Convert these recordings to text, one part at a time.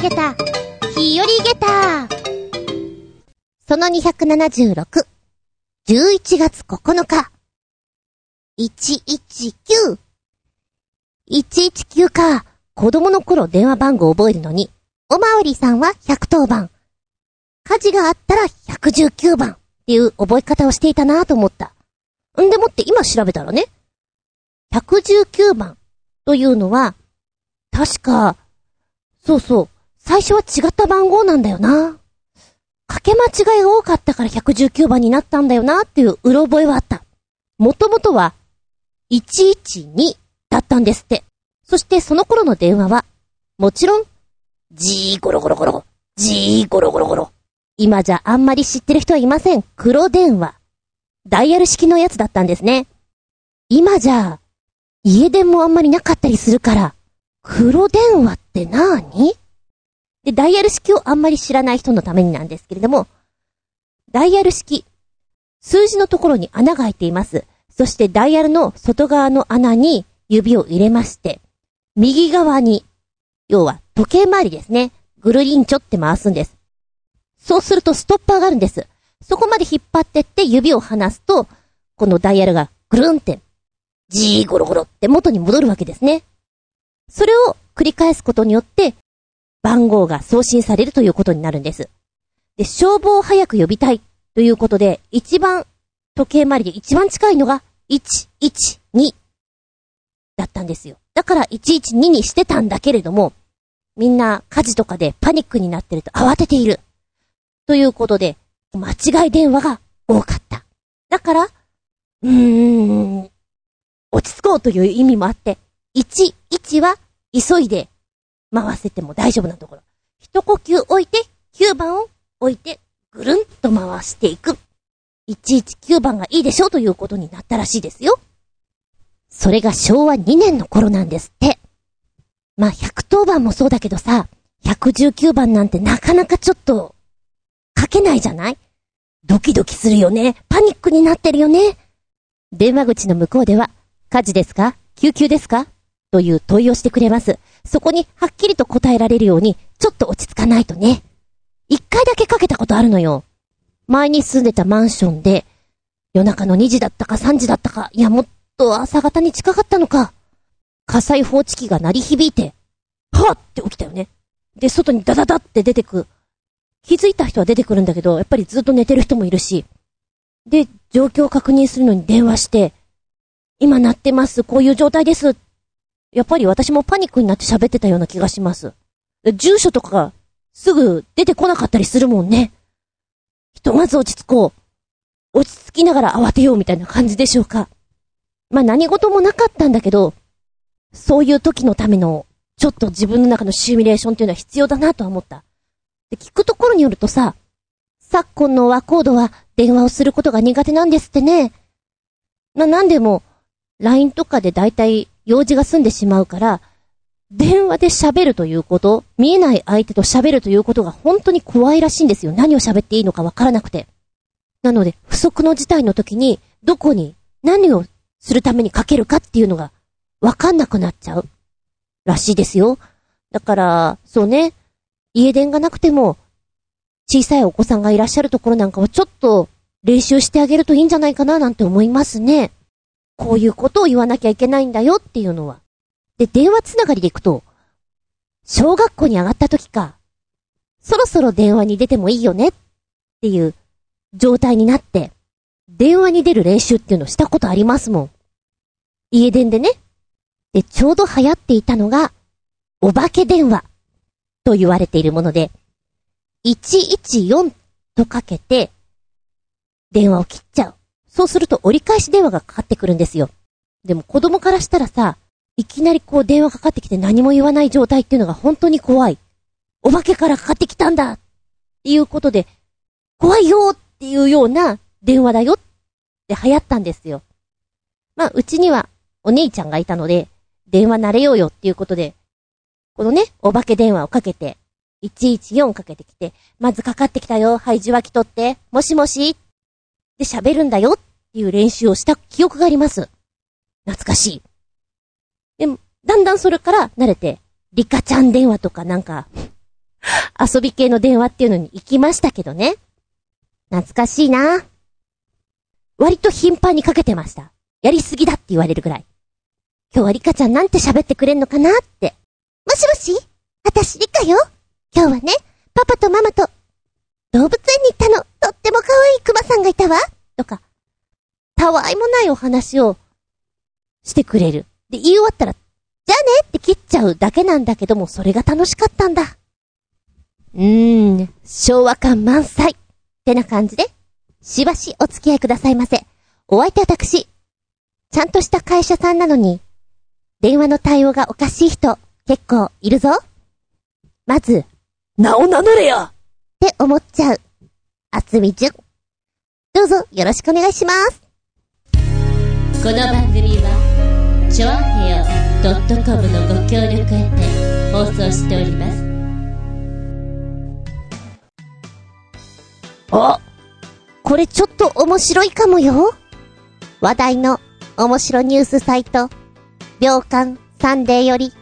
げた、日和げた。その276、11月9日、119。119か。子供の頃電話番号覚えるのに、おまわりさんは110番。火事があったら119番っていう覚え方をしていたなと思った。んでもって今調べたらね、119番というのは、確か、そうそう、最初は違った番号なんだよな。かけ間違いが多かったから119番になったんだよなっていううろ覚えはあった。もともとは、112だったんですって。そしてその頃の電話は、もちろん、じーゴロゴロゴロ、じーゴロゴロゴロ。今じゃあんまり知ってる人はいません。黒電話。ダイヤル式のやつだったんですね。今じゃ、家電もあんまりなかったりするから、黒電話ってなーにで、ダイヤル式をあんまり知らない人のためになんですけれども、ダイヤル式、数字のところに穴が開いています。そしてダイヤルの外側の穴に指を入れまして、右側に、要は時計回りですね。ぐるりんちょって回すんです。そうするとストッパーがあるんです。そこまで引っ張ってって指を離すと、このダイヤルがぐるんって、じーゴロゴロって元に戻るわけですね。それを繰り返すことによって、番号が送信されるということになるんです。で、消防を早く呼びたいということで、一番、時計回りで一番近いのが、112だったんですよ。だから112にしてたんだけれども、みんな火事とかでパニックになってると慌てている。ということで、間違い電話が多かった。だから、うーん、落ち着こうという意味もあって、11は急いで回せても大丈夫なところ。一呼吸置いて、9番を置いて、ぐるんと回していく。119番がいいでしょうということになったらしいですよ。それが昭和2年の頃なんですって。まあ、110番もそうだけどさ、119番なんてなかなかちょっと、書けないじゃない？ドキドキするよね。パニックになってるよね。電話口の向こうでは、火事ですか？救急ですか？という問いをしてくれます。そこにはっきりと答えられるように、ちょっと落ち着かないとね。一回だけかけたことあるのよ。前に住んでたマンションで、夜中の2時だったか3時だったか、いやもっと朝方に近かったのか。火災報知器が鳴り響いて、はぁって起きたよね。で、外にダダダって出てく。気づいた人は出てくるんだけど、やっぱりずっと寝てる人もいるし。で、状況を確認するのに電話して、今鳴ってます、こういう状態です。やっぱり私もパニックになって喋ってたような気がします。住所とかがすぐ出てこなかったりするもんね。ひとまず落ち着こう。落ち着きながら慌てようみたいな感じでしょうか。まあ何事もなかったんだけど、そういう時のための、ちょっと自分の中のシミュレーションっていうのは必要だなとは思った。で、聞くところによるとさ、昨今の和コードは電話をすることが苦手なんですってね。まあなんでも、LINE とかでだいたい用事が済んでしまうから、電話で喋るということ、見えない相手と喋るということが本当に怖いらしいんですよ。何を喋っていいのかわからなくて。なので、不測の事態の時に、どこに、何をするためにかけるかっていうのが、わかんなくなっちゃう。らしいですよ。だから、そうね、家電がなくても、小さいお子さんがいらっしゃるところなんかはちょっと練習してあげるといいんじゃないかななんて思いますね。こういうことを言わなきゃいけないんだよっていうのは。で、電話つながりでいくと、小学校に上がった時か、そろそろ電話に出てもいいよねっていう状態になって、電話に出る練習っていうのをしたことありますもん。家電でね。で、ちょうど流行っていたのが、お化け電話と言われているもので、114とかけて、電話を切っちゃう。そうすると折り返し電話がかかってくるんですよ。でも子供からしたらさ、いきなりこう電話かかってきて何も言わない状態っていうのが本当に怖い。お化けからかかってきたんだっていうことで、怖いよっていうような電話だよって流行ったんですよ。まあ、うちにはお姉ちゃんがいたので、電話慣れようよっていうことで、このね、お化け電話をかけて、114かけてきて、まずかかってきたよ、はい、受話器取って、もしもしで喋るんだよっていう練習をした記憶があります。懐かしい。でも、だんだんそれから慣れて、リカちゃん電話とかなんか、遊び系の電話っていうのに行きましたけどね。懐かしいな。割と頻繁にかけてました。やりすぎだって言われるぐらい。今日はリカちゃんなんて喋ってくれんのかなって。もしもし私リカよ。今日はね、パパとママと動物園に行ったの。とっても可愛いクマさんがいたわ。とか、たわいもないお話をしてくれる。で、言い終わったら、じゃあねって切っちゃうだけなんだけども、それが楽しかったんだ。うーん、昭和感満載。ってな感じで、しばしお付き合いくださいませ。お相手私、ちゃんとした会社さんなのに、電話の対応がおかしい人、結構いるぞ。まず、名を名乗れよって思っちゃう。あつみじゅん。どうぞよろしくお願いします。この番組は、ちょあへよ .com のご協力へて放送しております。あこれちょっと面白いかもよ。話題の面白ニュースサイト、秒間サンデーより、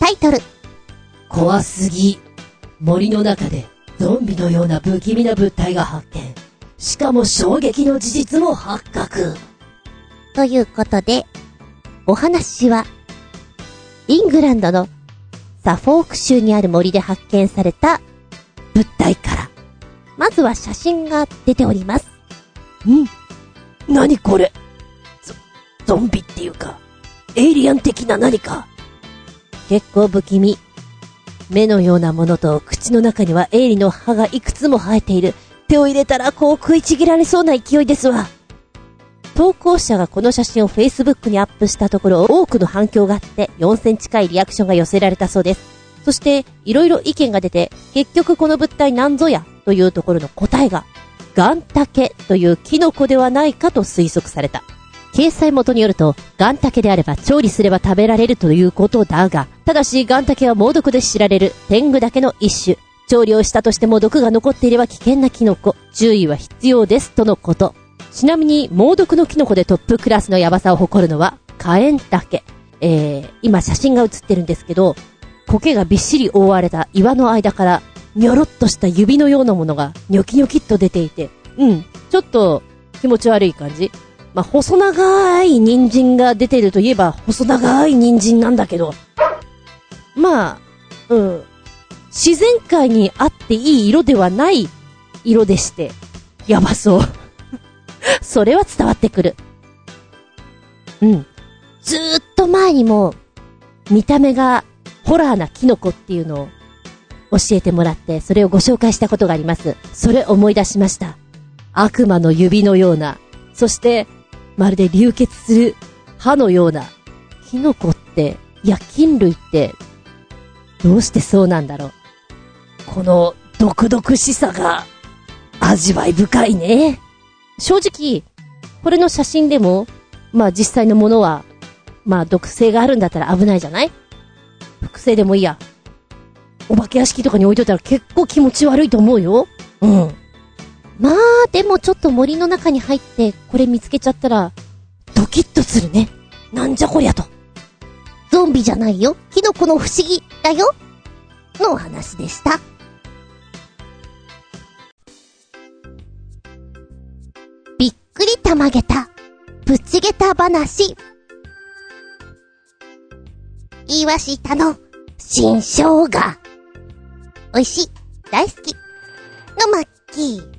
タイトル。怖すぎ。森の中でゾンビのような不気味な物体が発見。しかも衝撃の事実も発覚。ということで、お話は、イングランドのサフォーク州にある森で発見された物体から。まずは写真が出ております。ん何これゾ、ゾンビっていうか、エイリアン的な何か。結構不気味。目のようなものと口の中には鋭利の歯がいくつも生えている。手を入れたらこう食いちぎられそうな勢いですわ。投稿者がこの写真を Facebook にアップしたところ多くの反響があって4000近いリアクションが寄せられたそうです。そして、いろいろ意見が出て、結局この物体なんぞやというところの答えが、ガンタケというキノコではないかと推測された。掲載元によると、ガンタケであれば調理すれば食べられるということだが、ただしガンタケは猛毒で知られる天狗だけの一種。調理をしたとしても毒が残っていれば危険なキノコ。注意は必要ですとのこと。ちなみに猛毒のキノコでトップクラスのヤバさを誇るのは、カエンタケ。えー、今写真が写ってるんですけど、苔がびっしり覆われた岩の間から、にょろっとした指のようなものがニョキニョキっと出ていて、うん、ちょっと気持ち悪い感じ。まあ、細長い人参が出てるといえば、細長い人参なんだけど、まあ、うん。自然界にあっていい色ではない色でして、やばそう。それは伝わってくる。うん。ずーっと前にも、見た目がホラーなキノコっていうのを教えてもらって、それをご紹介したことがあります。それ思い出しました。悪魔の指のような、そしてまるで流血する歯のような、キノコって、いや、菌類って、どうしてそうなんだろう。この、毒々しさが、味わい深いね。正直、これの写真でも、まあ実際のものは、まあ毒性があるんだったら危ないじゃない？複製でもいいや。お化け屋敷とかに置いといたら結構気持ち悪いと思うよ。うん。まあ、でもちょっと森の中に入ってこれ見つけちゃったら、ドキッとするね。なんじゃこりゃと。ゾンビじゃないよ。キノコの不思議だよ。のお話でした。びっくりたまげた。ぶちげた話。岩下の新生姜。美味しい。大好き。のマッキー。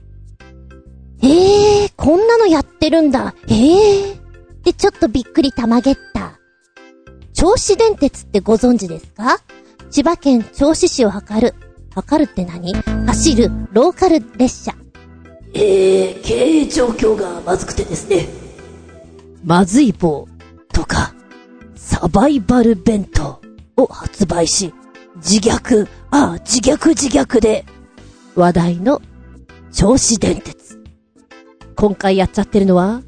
ええー、こんなのやってるんだ。ええー。で、ちょっとびっくりたまげった。銚子電鉄ってご存知ですか？千葉県銚子市を測る。測るって何？走るローカル列車。えー、経営状況がまずくてですね。まずい棒とか、サバイバル弁当を発売し、自虐、ああ、自虐自虐で話題の銚子電鉄。今回やっちゃってるのは、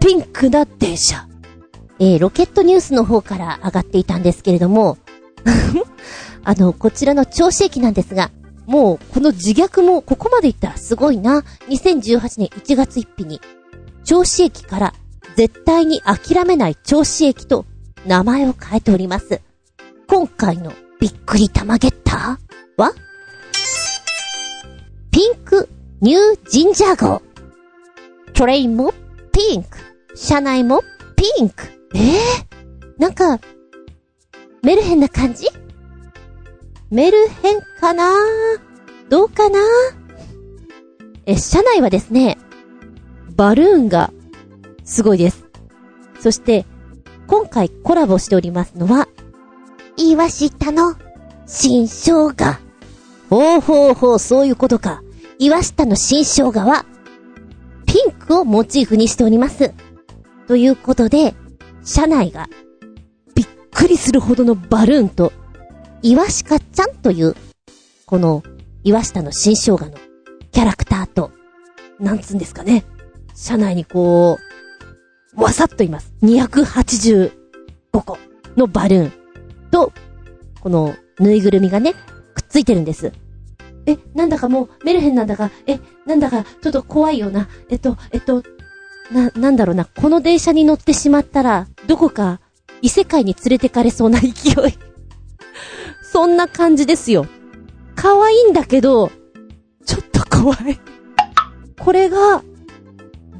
ピンクな電車。えー、ロケットニュースの方から上がっていたんですけれども、あの、こちらの銚子駅なんですが、もう、この自虐もここまでいったらすごいな。2018年1月1日に、銚子駅から絶対に諦めない銚子駅と名前を変えております。今回のびっくり玉ゲッターは、ピンクニュージンジャー号。トレインも？ピンク。車内も？ピンク。ええー、なんか、メルヘンな感じ？メルヘンかな？どうかな？え、車内はですね、バルーンがすごいです。そして、今回コラボしておりますのは、岩下の新生姜。ほうほうほう、そういうことか。岩下の新生姜は、ピンクをモチーフにしております。ということで、車内が、びっくりするほどのバルーンと、岩下ちゃんという、この、岩下の新生姜のキャラクターと、なんつうんですかね。車内にこう、わさっといます。285個のバルーンと、このぬいぐるみがね、くっついてるんです。え、なんだかもうメルヘンなんだか、え、なんだかちょっと怖いよな。えっと、えっと、な、なんだろうな。この電車に乗ってしまったら、どこか異世界に連れてかれそうな勢い。そんな感じですよ。可愛いんだけど、ちょっと怖い。これが、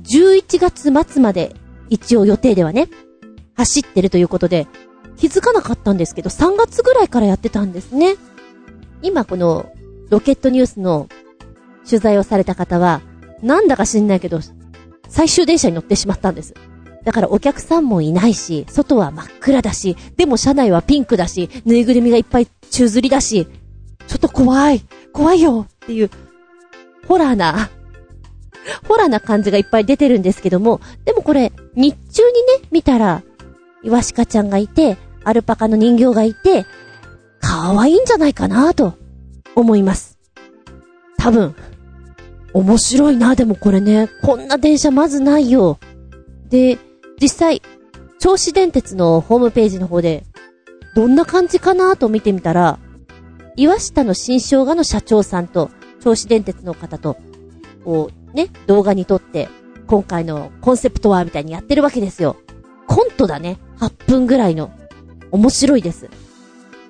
11月末まで、一応予定ではね、走ってるということで、気づかなかったんですけど、3月ぐらいからやってたんですね。今この、ロケットニュースの取材をされた方は、なんだか知んないけど、最終電車に乗ってしまったんです。だからお客さんもいないし、外は真っ暗だし、でも車内はピンクだし、ぬいぐるみがいっぱい宙吊りだし、ちょっと怖い、怖いよっていう、ホラーな、ホラーな感じがいっぱい出てるんですけども、でもこれ、日中にね、見たら、イワシカちゃんがいて、アルパカの人形がいて、可愛いんじゃないかなと、思います。多分。面白いな、でもこれね。こんな電車まずないよ。で、実際、銚子電鉄のホームページの方で、どんな感じかなと見てみたら、岩下の新生姜の社長さんと、銚子電鉄の方と、こう、ね、動画に撮って、今回のコンセプトはみたいにやってるわけですよ。コントだね。8分ぐらいの。面白いです。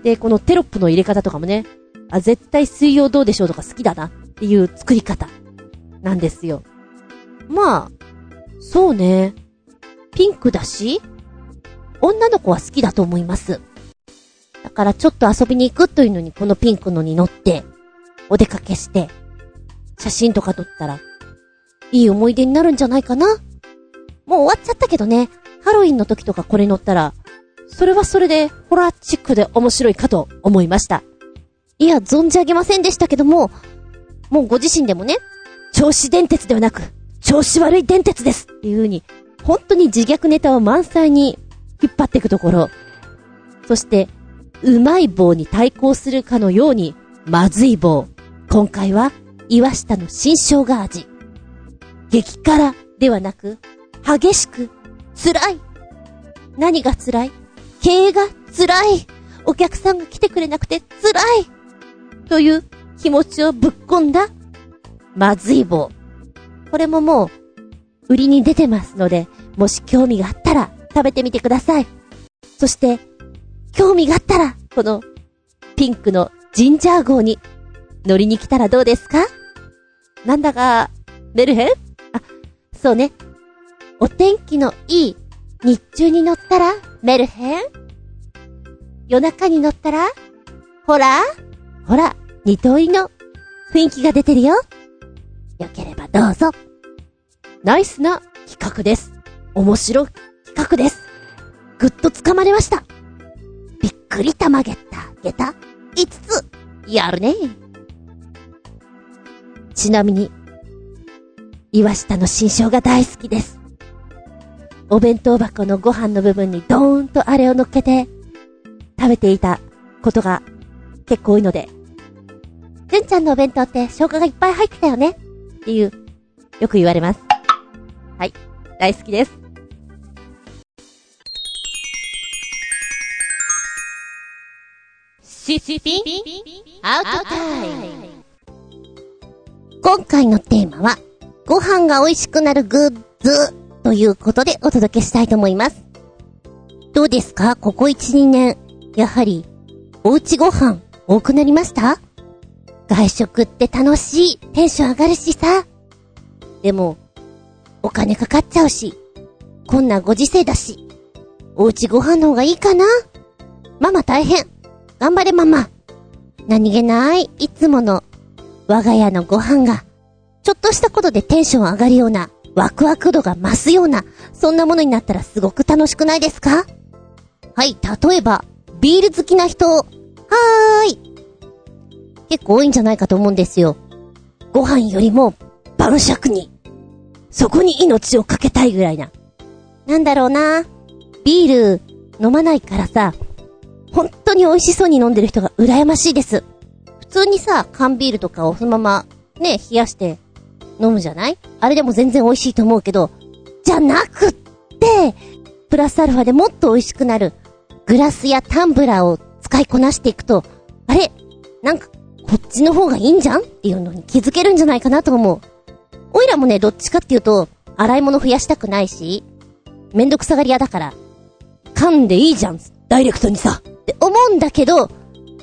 で、このテロップの入れ方とかもね、あ、絶対水曜どうでしょうとか好きだなっていう作り方なんですよ。まあ、そうね。ピンクだし、女の子は好きだと思います。だからちょっと遊びに行くというのにこのピンクのに乗って、お出かけして、写真とか撮ったら、いい思い出になるんじゃないかなもう終わっちゃったけどね、ハロウィンの時とかこれ乗ったら、それはそれでホラーチックで面白いかと思いました。いや、存じ上げませんでしたけども、もうご自身でもね、調子電鉄ではなく、調子悪い電鉄ですっていう風に、本当に自虐ネタを満載に引っ張っていくところ、そして、うまい棒に対抗するかのように、まずい棒。今回は、岩下の新生姜味。激辛ではなく、激しく、辛い。何が辛い？経営が辛い。お客さんが来てくれなくて辛い。という気持ちをぶっ込んだ、まずい棒。これももう、売りに出てますので、もし興味があったら食べてみてください。そして、興味があったら、この、ピンクのジンジャー号に乗りに来たらどうですか？なんだか、メルヘン？あ、そうね。お天気のいい日中に乗ったらメルヘン？夜中に乗ったらほら？ほら、二通りの雰囲気が出てるよ。よければどうぞ。ナイスな企画です。面白い企画です。ぐっと掴まれました。びっくりたまげた、げた、5つ、やるね。ちなみに、岩下の新生が大好きです。お弁当箱のご飯の部分にドーンとあれを乗っけて、食べていたことが結構多いので、じゅんちゃんのお弁当って生姜がいっぱい入ってたよねっていう、よく言われます。はい。大好きです。シシピンアウトタイム今回のテーマは、ご飯が美味しくなるグッズということでお届けしたいと思います。どうですか？ここ1、2年、やはり、おうちご飯多くなりました？外食って楽しい。テンション上がるしさ。でも、お金かかっちゃうし、こんなご時世だし、おうちご飯の方がいいかなママ大変。頑張れママ。何気ない、いつもの、我が家のご飯が、ちょっとしたことでテンション上がるような、ワクワク度が増すような、そんなものになったらすごく楽しくないですか？はい、例えば、ビール好きな人、はーい。結構多いんじゃないかと思うんですよ。ご飯よりも、晩酌に、そこに命をかけたいぐらいな。なんだろうな。ビール飲まないからさ、本当に美味しそうに飲んでる人が羨ましいです。普通にさ、缶ビールとかをそのまま、ね、冷やして飲むじゃない？あれでも全然美味しいと思うけど、じゃなくって、プラスアルファでもっと美味しくなる、グラスやタンブラーを使いこなしていくと、あれ？なんか、こっちの方がいいんじゃん？っていうのに気づけるんじゃないかなと思う。おいらもね、どっちかっていうと、洗い物増やしたくないし、めんどくさがり屋だから、噛んでいいじゃん、ダイレクトにさ。って思うんだけど、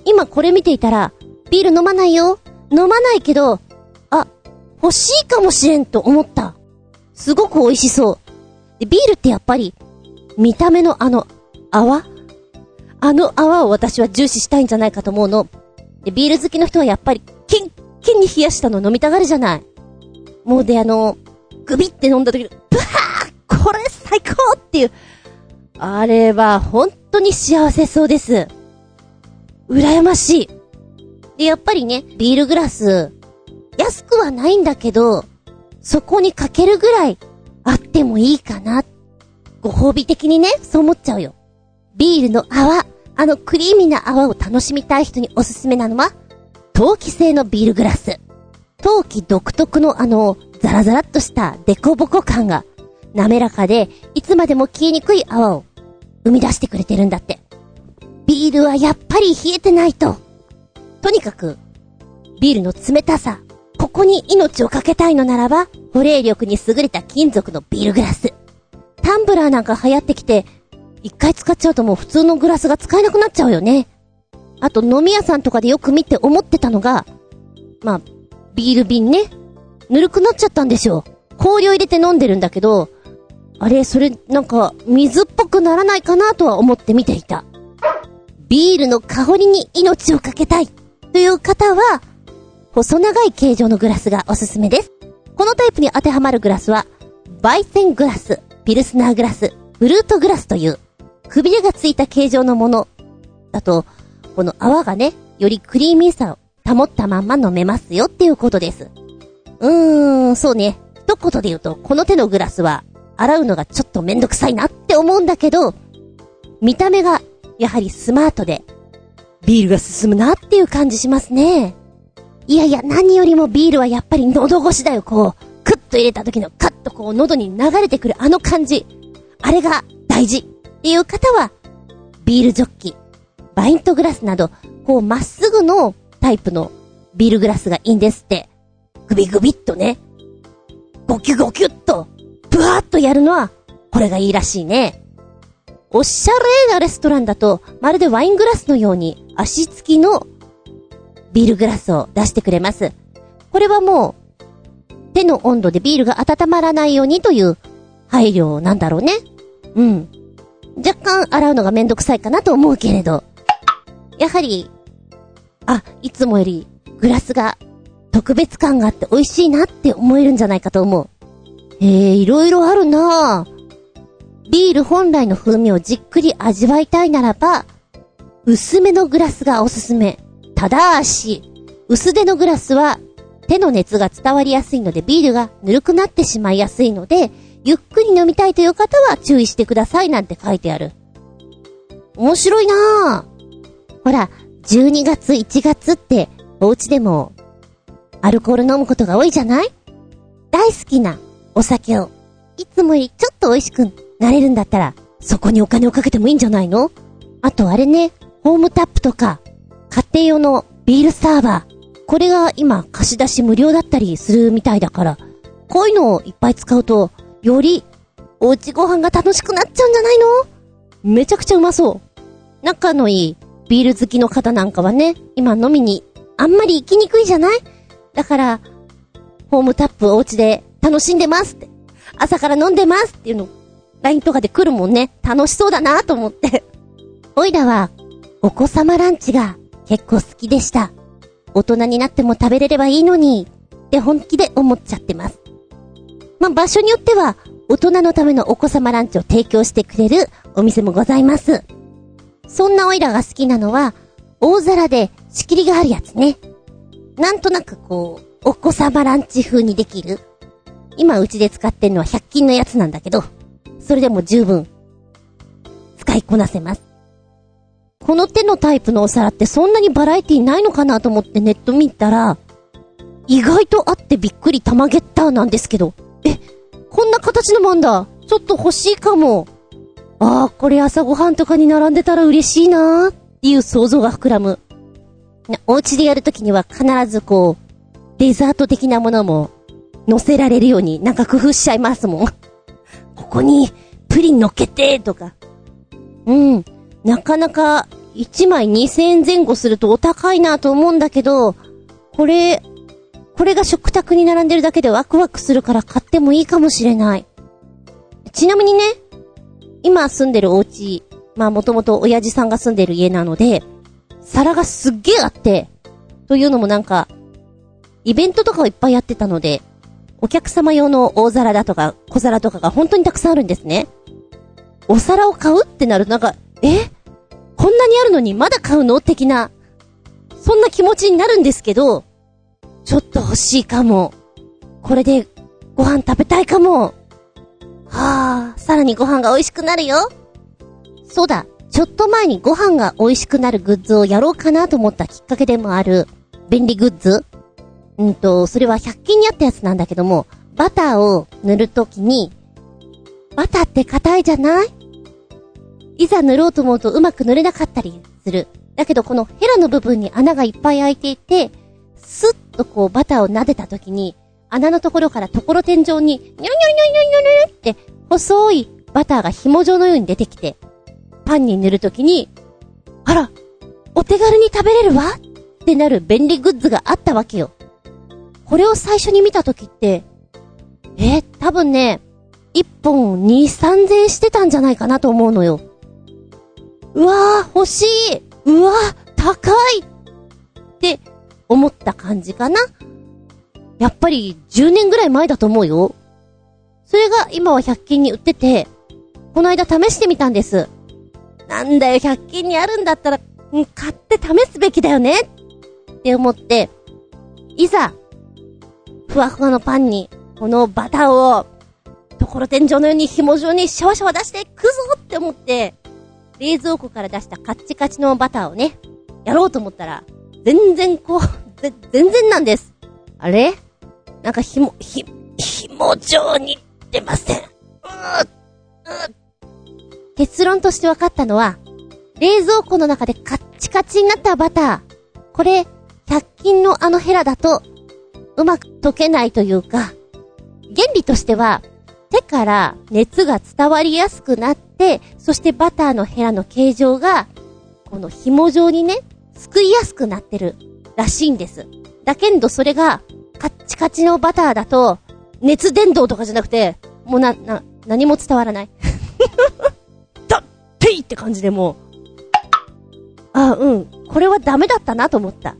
今これ見ていたら、ビール飲まないよ。飲まないけど、あ、欲しいかもしれんと思った。すごく美味しそう。で、ビールってやっぱり、見た目のあの、泡？あの泡を私は重視したいんじゃないかと思うの。で、ビール好きの人はやっぱり、キンキンに冷やしたの飲みたがるじゃない。もうで、あの、グビって飲んだ時に、ブワーこれ最高っていう。あれは本当に幸せそうです。羨ましい。で、やっぱりね、ビールグラス、安くはないんだけど、そこにかけるぐらいあってもいいかな。ご褒美的にね、そう思っちゃうよ。ビールの泡、あのクリーミーな泡を楽しみたい人におすすめなのは、陶器製のビールグラス。陶器独特のあの、ザラザラっとしたデコボコ感が、滑らかで、いつまでも消えにくい泡を生み出してくれてるんだって。ビールはやっぱり冷えてないと。とにかく、ビールの冷たさ、ここに命をかけたいのならば、保冷力に優れた金属のビールグラス。タンブラーなんか流行ってきて、一回使っちゃうともう普通のグラスが使えなくなっちゃうよね。あと飲み屋さんとかでよく見て思ってたのが、まあ、ビール瓶ね、ぬるくなっちゃったんでしょう。氷を入れて飲んでるんだけど、あれ、それ、なんか、水っぽくならないかなとは思って見ていた。ビールの香りに命をかけたいという方は、細長い形状のグラスがおすすめです。このタイプに当てはまるグラスは、バイセングラス、ピルスナーグラス、フルートグラスという、くびれがついた形状のもの。だと、この泡がね、よりクリーミーさを保ったまんま飲めますよっていうことです。うーん、そうね。一言で言うと、この手のグラスは、洗うのがちょっとめんどくさいなって思うんだけど、見た目が、やはりスマートで、ビールが進むなっていう感じしますね。いやいや、何よりもビールはやっぱり喉越しだよ、こう。クッと入れた時のカッとこう喉に流れてくるあの感じ。あれが大事ていう方は、ビールジョッキ、バイントグラスなど、こうまっすぐのタイプのビールグラスがいいんですって。グビグビっとね。ゴキュゴキュっと、ブワーっとやるのは、これがいいらしいね。おしゃれなレストランだと、まるでワイングラスのように足付きのビールグラスを出してくれます。これはもう、手の温度でビールが温まらないようにという配慮なんだろうね。うん。若干洗うのがめんどくさいかなと思うけれど。やはり、あ、いつもよりグラスが特別感があって美味しいなって思えるんじゃないかと思う。えー、いろいろあるなぁ。ビール本来の風味をじっくり味わいたいならば、薄めのグラスがおすすめ。ただし、薄手のグラスは手の熱が伝わりやすいのでビールがぬるくなってしまいやすいので、ゆっくり飲みたいという方は注意してくださいなんて書いてある。面白いなぁ。ほら、12月1月ってお家でもアルコール飲むことが多いじゃない？大好きなお酒をいつもよりちょっと美味しくなれるんだったらそこにお金をかけてもいいんじゃないの？あとあれね、ホームタップとか家庭用のビールサーバー。これが今貸し出し無料だったりするみたいだから、こういうのをいっぱい使うと、よりおうちご飯が楽しくなっちゃうんじゃないの？めちゃくちゃうまそう。仲のいいビール好きの方なんかはね、今飲みにあんまり行きにくいじゃない？だから、ホームタップお家で楽しんでますって。朝から飲んでますっていうの、LINE とかで来るもんね。楽しそうだなと思って。おいらは、お子様ランチが結構好きでした。大人になっても食べれればいいのに、って本気で思っちゃってます。まあ、場所によっては、大人のためのお子様ランチを提供してくれるお店もございます。そんなオイラが好きなのは、大皿で仕切りがあるやつね。なんとなくこう、お子様ランチ風にできる。今うちで使ってるのは100均のやつなんだけど、それでも十分、使いこなせます。この手のタイプのお皿ってそんなにバラエティないのかなと思ってネット見たら、意外とあってびっくり玉ゲッターなんですけど、こんな形のもんだ。ちょっと欲しいかも。ああ、これ朝ごはんとかに並んでたら嬉しいなーっていう想像が膨らむ。お家でやるときには必ずこう、デザート的なものも乗せられるようになんか工夫しちゃいますもん。ここにプリン乗っけてとか。うん。なかなか1枚2000円前後するとお高いなと思うんだけど、これ、これが食卓に並んでるだけでワクワクするから買ってもいいかもしれない。ちなみにね、今住んでるお家、まあもともと親父さんが住んでる家なので、皿がすっげえあって、というのもなんか、イベントとかをいっぱいやってたので、お客様用の大皿だとか小皿とかが本当にたくさんあるんですね。お皿を買うってなるとなんか、え？こんなにあるのにまだ買うの？的な、そんな気持ちになるんですけど、ちょっと欲しいかも。これでご飯食べたいかも。はあ、さらにご飯が美味しくなるよ。そうだ、ちょっと前にご飯が美味しくなるグッズをやろうかなと思ったきっかけでもある便利グッズうんと、それは100均にあったやつなんだけども、バターを塗るときに、バターって硬いじゃない？いざ塗ろうと思うとうまく塗れなかったりする。だけどこのヘラの部分に穴がいっぱい開いていて、スッとこうバターを撫でたときに、穴のところからところ天井に、ニョロニョロニョロニョロニョロって、細いバターが紐状のように出てきて、パンに塗るときに、あら、お手軽に食べれるわってなる便利グッズがあったわけよ。これを最初に見たときって、え多分ね、1本2、3000してたんじゃないかなと思うのよ。うわー、欲しいうわー、高いって思った感じかな。やっぱり10年ぐらい前だと思うよ。それが今は100均に売ってて、この間試してみたんです。なんだよ、100均にあるんだったら、買って試すべきだよねって思って、いざ、ふわふわのパンに、このバターを、ところ天井のように紐状にシャワシャワ出していくぞって思って、冷蔵庫から出したカッチカチのバターをね、やろうと思ったら、全然こう、ぜ全然なんです。あれ？なんかひも、ひ、紐状に出ません。うーう結論として分かったのは、冷蔵庫の中でカッチカチになったバター。これ、100均のあのヘラだと、うまく溶けないというか、原理としては、手から熱が伝わりやすくなって、そしてバターのヘラの形状が、この紐状にね、すくいやすくなってるらしいんです。だけどそれが、カッチカチのバターだと、熱伝導とかじゃなくて、もうな、な、何も伝わらない。だっていって感じでもう、あ、うん、これはダメだったなと思った。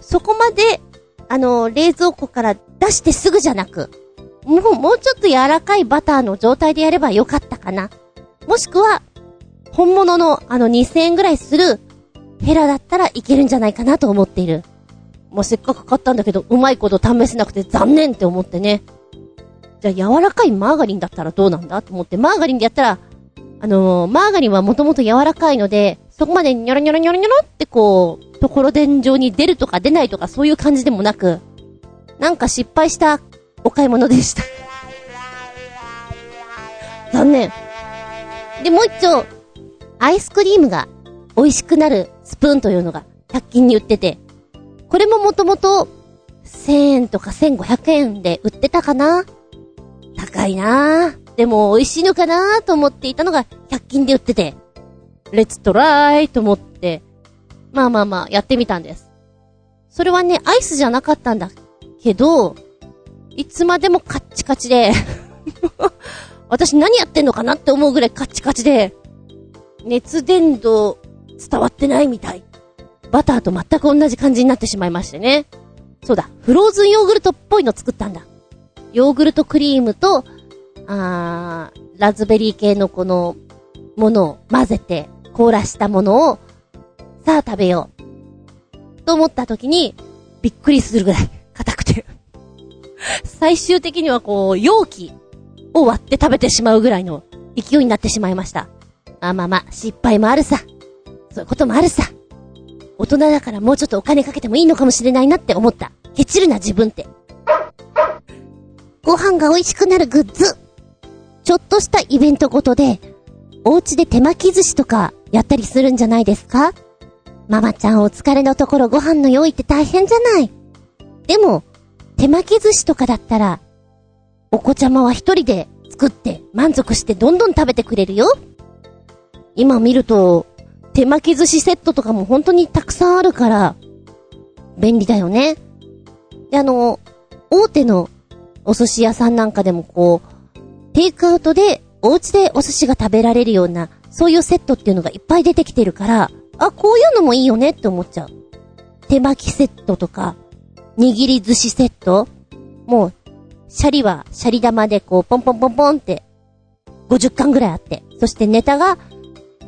そこまで、あの、冷蔵庫から出してすぐじゃなく、もう、もうちょっと柔らかいバターの状態でやればよかったかな。もしくは、本物のあの2000円ぐらいするヘラだったらいけるんじゃないかなと思っている。もうせっかく買ったんだけど、うまいこと試せなくて残念って思ってね。じゃあ柔らかいマーガリンだったらどうなんだと思って、マーガリンでやったら、あのーマーガリンはもともと柔らかいので、そこまでニョロニョロニョロニョロってこう、ところ天井に出るとか出ないとかそういう感じでもなく、なんか失敗したお買い物でした。残念。で、もう一丁、アイスクリームが美味しくなるスプーンというのが100均に売ってて、これももともと1000円とか1500円で売ってたかな？高いなぁ。でも美味しいのかなと思っていたのが100均で売ってて、レッツトライと思って、まあまあまあやってみたんです。それはね、アイスじゃなかったんだけど、いつまでもカッチカチで 私何やってんのかなって思うぐらいカッチカチで、熱伝導伝わってないみたい。バターと全く同じ感じになってしまいましてね。そうだ、フローズンヨーグルトっぽいの作ったんだ。ヨーグルトクリームと、あー、ラズベリー系のこの、ものを混ぜて、凍らしたものを、さあ食べよう。と思った時に、びっくりするぐらい硬くて。最終的にはこう、容器を割って食べてしまうぐらいの勢いになってしまいました。あ、まあまあ、失敗もあるさ。そういうこともあるさ。大人だからもうちょっとお金かけてもいいのかもしれないなって思った。ケチるな自分って。ご飯が美味しくなるグッズ。ちょっとしたイベントごとで、お家で手巻き寿司とかやったりするんじゃないですか？ママちゃんお疲れのところご飯の用意って大変じゃない？でも、手巻き寿司とかだったら、お子ちゃまは一人で作って満足してどんどん食べてくれるよ。今見ると、手巻き寿司セットとかも本当にたくさんあるから、便利だよね。で、あの、大手のお寿司屋さんなんかでもこう、テイクアウトでお家でお寿司が食べられるような、そういうセットっていうのがいっぱい出てきてるから、あ、こういうのもいいよねって思っちゃう。手巻きセットとか、握り寿司セットもう、シャリはシャリ玉でこう、ポンポンポンポンって、50巻ぐらいあって、そしてネタが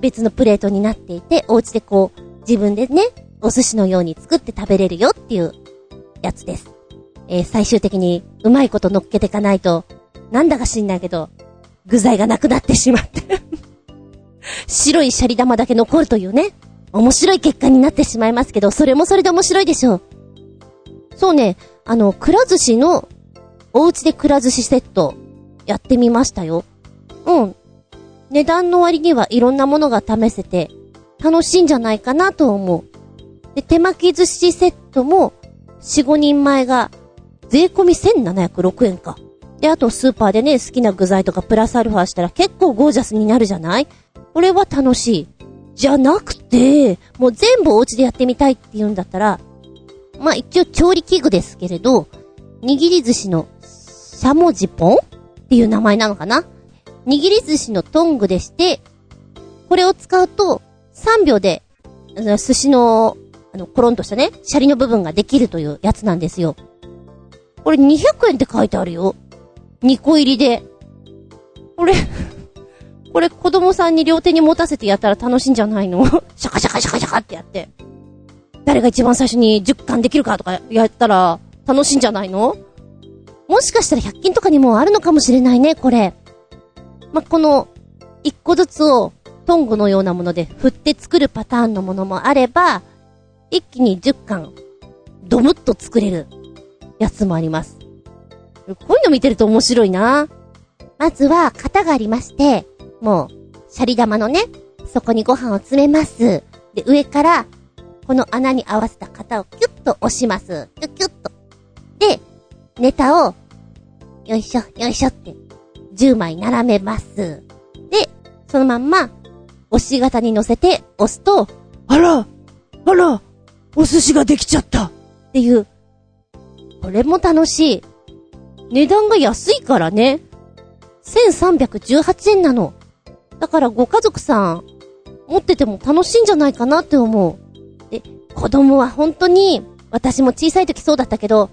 別のプレートになっていて、お家でこう、自分でね、お寿司のように作って食べれるよっていうやつです。えー最終的にうまいこと乗っけていかないと、なんだか知んないけど、具材がなくなってしまって。白いシャリ玉だけ残るというね、面白い結果になってしまいますけど、それもそれで面白いでしょう。そうね、あの、くら寿司の、お家でくら寿司セット、やってみましたよ。うん。値段の割にはいろんなものが試せて、楽しいんじゃないかなと思う。で、手巻き寿司セットも、4、5人前が、税込み1706円か。で、あとスーパーでね、好きな具材とかプラスアルファしたら結構ゴージャスになるじゃない？これは楽しい。じゃなくて、もう全部お家でやってみたいって言うんだったら、まあ一応調理器具ですけれど、握り寿司のしゃもじポンっていう名前なのかな？握り寿司のトングでして、これを使うと3秒で、あの寿司の、あの、コロンとしたね、シャリの部分ができるというやつなんですよ。これ200円って書いてあるよ。2個入りで。これ、これ子供さんに両手に持たせてやったら楽しいんじゃないの？シャカシャカシャカシャカってやって。誰が一番最初に10巻できるかとかやったら楽しいんじゃないの？もしかしたら100均とかにもあるのかもしれないね、これ。ま、この、1個ずつをトングのようなもので振って作るパターンのものもあれば、一気に10巻、ドムッと作れるやつもあります。こういうの見てると面白いな。まずは、型がありまして、もう、シャリ玉のね、そこにご飯を詰めます。で、上から、この穴に合わせた型をキュッと押します。キュッキュッと。で、ネタを、よいしょ、よいしょって、10枚並べます。で、そのまんま、押し型に乗せて押すと、あらあらお寿司ができちゃったっていう、これも楽しい。値段が安いからね。1318円なの。だからご家族さん、持ってても楽しいんじゃないかなって思う。で、子供は本当に、私も小さい時そうだったけど、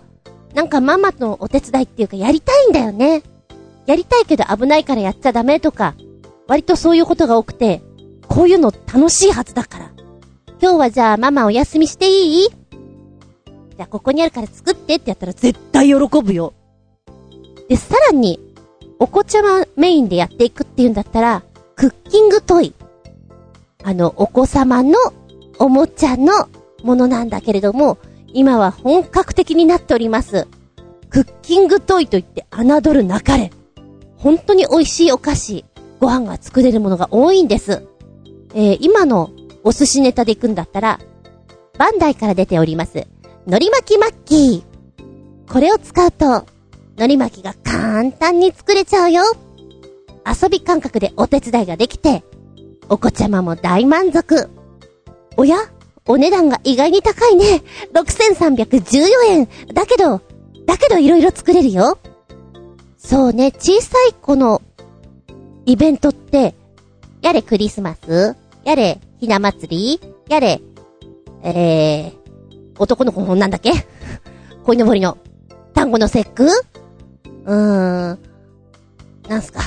なんかママのお手伝いっていうかやりたいんだよね。やりたいけど危ないからやっちゃダメとか、割とそういうことが多くて、こういうの楽しいはずだから。今日はじゃあママお休みしていい？じゃあここにあるから作ってってやったら絶対喜ぶよ。で、さらに、お子ちゃまメインでやっていくっていうんだったら、クッキングトイ。あの、お子様のおもちゃのものなんだけれども、今は本格的になっております。クッキングトイといって侮るなかれ。本当に美味しいお菓子、ご飯が作れるものが多いんです。えー今のお寿司ネタで行くんだったら、バンダイから出ております。海苔巻きマッキー。これを使うと、海苔巻きが簡単に作れちゃうよ。遊び感覚でお手伝いができて、お子ちゃまも大満足。おやお値段が意外に高いね。6314円。だけど、だけど色々作れるよ。そうね、小さい子のイベントって、やれクリスマスやれひな祭りやれ、えー、男の子のなんだっけ？鯉のぼりの単語の節句？うーん、なんすか？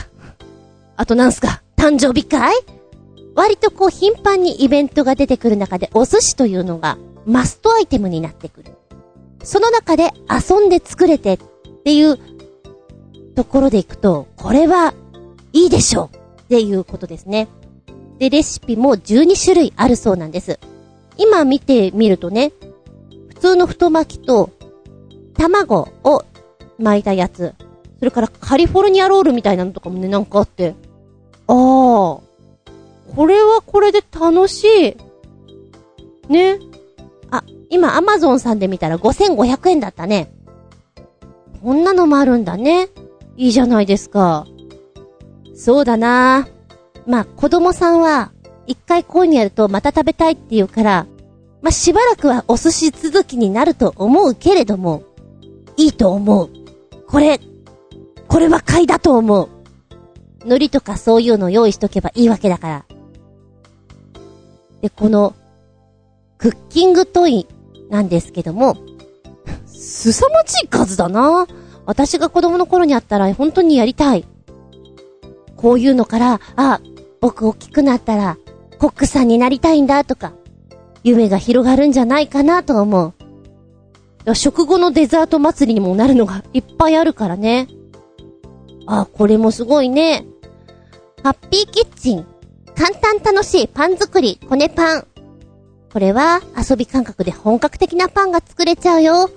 あとなんすか？誕生日会？割とこう頻繁にイベントが出てくる中でお寿司というのがマストアイテムになってくる。その中で遊んで作れてっていうところでいくと、これはいいでしょうっていうことですね。で、レシピも12種類あるそうなんです。今見てみるとね、普通の太巻きと卵を巻いたやつ、それからカリフォルニアロールみたいなのとかもね、なんかあって、ああ、これはこれで楽しい。ね。あ、今アマゾンさんで見たら5500円だったね。こんなのもあるんだね。いいじゃないですか。そうだなまあ、子供さんは、一回こういうのやるとまた食べたいって言うから、まあ、しばらくはお寿司続きになると思うけれども、いいと思う。これ、これは買いだと思う。海苔とかそういうの用意しとけばいいわけだから。で、この、クッキングトイなんですけども、凄まじい数だな私が子供の頃にあったら本当にやりたい。こういうのから、あ、僕大きくなったら、コックさんになりたいんだとか、夢が広がるんじゃないかなと思う。食後のデザート祭りにもなるのがいっぱいあるからね。あ、これもすごいね。ハッピーキッチン。簡単楽しいパン作り、コネパン。これは遊び感覚で本格的なパンが作れちゃうよ。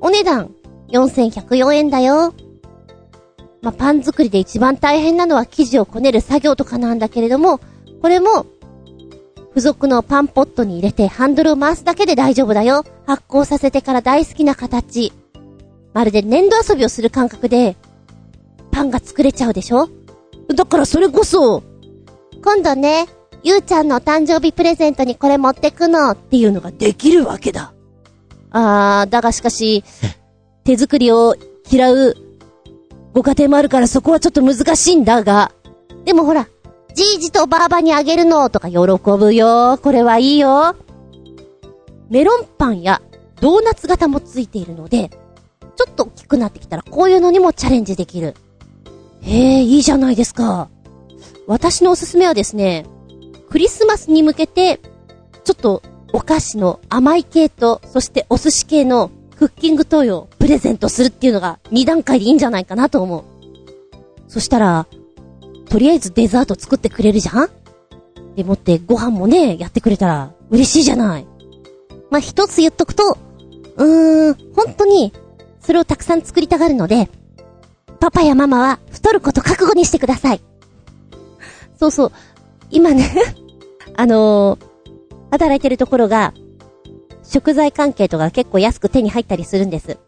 お値段、4104円だよ。まあ、パン作りで一番大変なのは生地をこねる作業とかなんだけれども、これも、付属のパンポットに入れてハンドルを回すだけで大丈夫だよ。発酵させてから大好きな形。まるで粘土遊びをする感覚で、パンが作れちゃうでしょ？だからそれこそ、今度ね、ゆうちゃんのお誕生日プレゼントにこれ持ってくのっていうのができるわけだ。あー、だがしかし、手作りを嫌うご家庭もあるからそこはちょっと難しいんだが。でもほら、じいじとばあばにあげるのとか喜ぶよ。これはいいよ。メロンパンやドーナツ型もついているので、ちょっと大きくなってきたらこういうのにもチャレンジできる。へえ、いいじゃないですか。私のおすすめはですね、クリスマスに向けて、ちょっとお菓子の甘い系と、そしてお寿司系のクッキングトイをプレゼントするっていうのが2段階でいいんじゃないかなと思う。そしたら、とりあえずデザート作ってくれるじゃん？でもってご飯もね、やってくれたら嬉しいじゃない。まあ、一つ言っとくと、うーん、本当に、それをたくさん作りたがるので、パパやママは太ること覚悟にしてください。そうそう。今ね、あのー働いてるところが、食材関係とか結構安く手に入ったりするんです。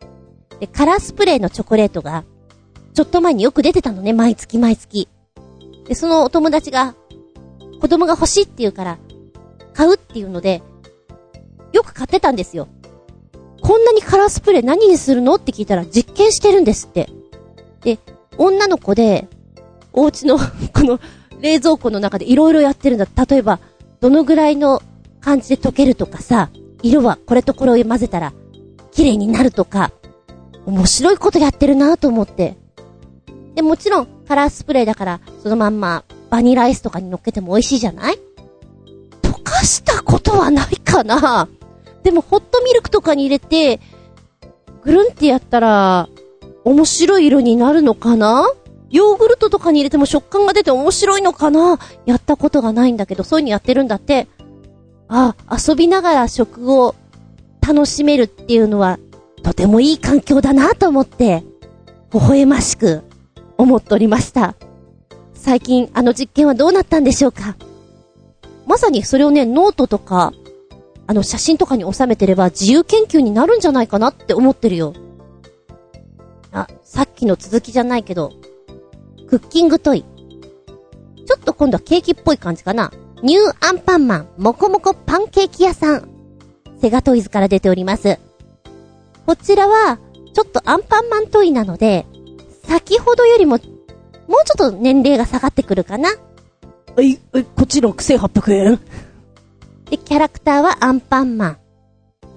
で、カラースプレーのチョコレートが、ちょっと前によく出てたのね、毎月毎月。で、そのお友達が、子供が欲しいって言うから、買うっていうので、よく買ってたんですよ。こんなにカラースプレー何にするのって聞いたら実験してるんですって。で、女の子で、お家の、この、冷蔵庫の中でいろいろやってるんだ。例えば、どのぐらいの感じで溶けるとかさ、色はこれとこれを混ぜたら、綺麗になるとか、面白いことやってるなと思って。で、もちろん、カラースプレーだから、そのまんま、バニラアイスとかに乗っけても美味しいじゃない？溶かしたことはないかなでも、ホットミルクとかに入れて、ぐるんってやったら、面白い色になるのかな？ヨーグルトとかに入れても食感が出て面白いのかな？やったことがないんだけど、そういうのやってるんだって。あ、遊びながら食を楽しめるっていうのは、とてもいい環境だなと思って、微笑ましく思っておりました。最近あの実験はどうなったんでしょうか？まさにそれをね、ノートとか、あの写真とかに収めてれば自由研究になるんじゃないかなって思ってるよ。あ、さっきの続きじゃないけど、クッキングトイ。ちょっと今度はケーキっぽい感じかな。ニューアンパンマン、もこもこパンケーキ屋さん。セガトイズから出ております。こちらは、ちょっとアンパンマントイなので、先ほどよりも、もうちょっと年齢が下がってくるかな。え、え、こっちの6800円？で、キャラクターはアンパンマン。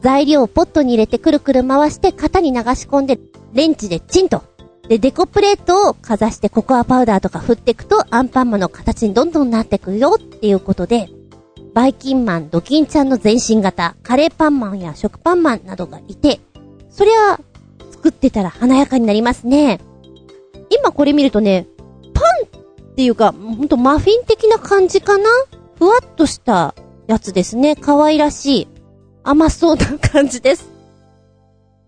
材料をポットに入れてくるくる回して型に流し込んで、レンチでチンと。で、デコプレートをかざしてココアパウダーとか振っていくとアンパンマンの形にどんどんなってくよっていうことで、バイキンマン、ドキンちゃんの全身型、カレーパンマンや食パンマンなどがいて、そりゃ、作ってたら華やかになりますね。今これ見るとね、パンっていうか、ほんとマフィン的な感じかな？ふわっとしたやつですね。可愛らしい。甘そうな感じです。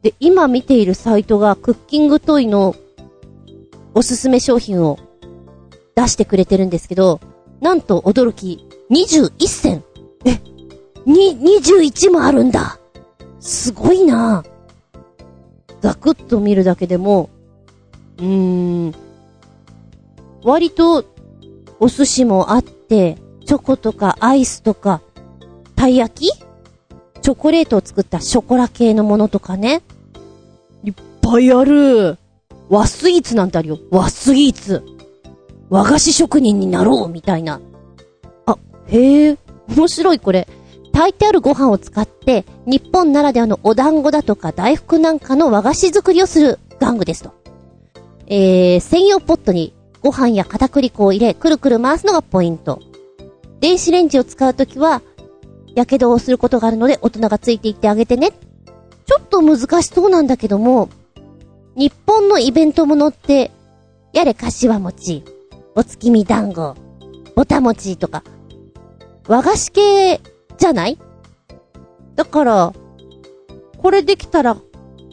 で、今見ているサイトがクッキングトイのおすすめ商品を出してくれてるんですけど、なんと驚き、21選。え、に、21もあるんだ。すごいなざくっと見るだけでも、うーん、割とお寿司もあって、チョコとかアイスとか、たい焼き？チョコレートを作ったショコラ系のものとかね。いっぱいある。和スイーツなんてあるよ。和スイーツ。和菓子職人になろうみたいな。あ、へえ、面白いこれ。炊いてあるご飯を使って、日本ならではのお団子だとか大福なんかの和菓子作りをする玩具ですと。えー、専用ポットにご飯や片栗粉を入れ、くるくる回すのがポイント。電子レンジを使うときは、火傷をすることがあるので大人がついていってあげてね。ちょっと難しそうなんだけども、日本のイベントものって、やれ柏餅、お月見団子、ぼた餅とか、和菓子系じゃない？だから、これできたら、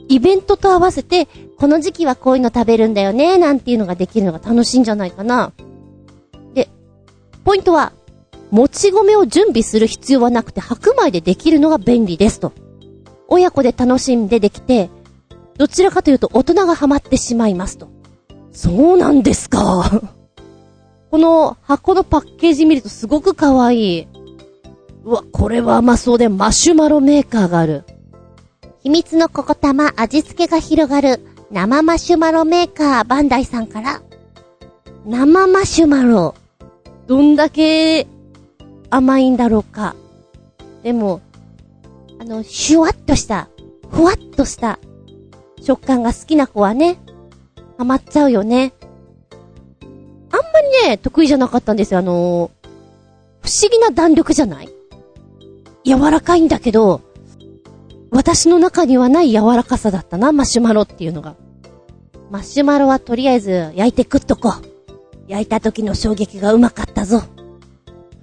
イベントと合わせて、この時期はこういうの食べるんだよね、なんていうのができるのが楽しいんじゃないかな。で、ポイントは、もち米を準備する必要はなくて白米でできるのが便利ですと。親子で楽しんでできて、どちらかというと大人がハマってしまいますと。そうなんですか。この箱のパッケージ見るとすごく可愛い。うわ、これは甘そうでマシュマロメーカーがある。秘密のココ玉味付けが広がる生マシュマロメーカーバンダイさんから、生マシュマロ、どんだけ甘いんだろうか。でも、あの、シュワッとした、ふわっとした食感が好きな子はね、ハマっちゃうよね。あんまりね、得意じゃなかったんですよ。あの不思議な弾力じゃない柔らかいんだけど、私の中にはない柔らかさだったな、マシュマロっていうのが。マシュマロはとりあえず焼いて食っとこう。焼いた時の衝撃がうまかったぞ。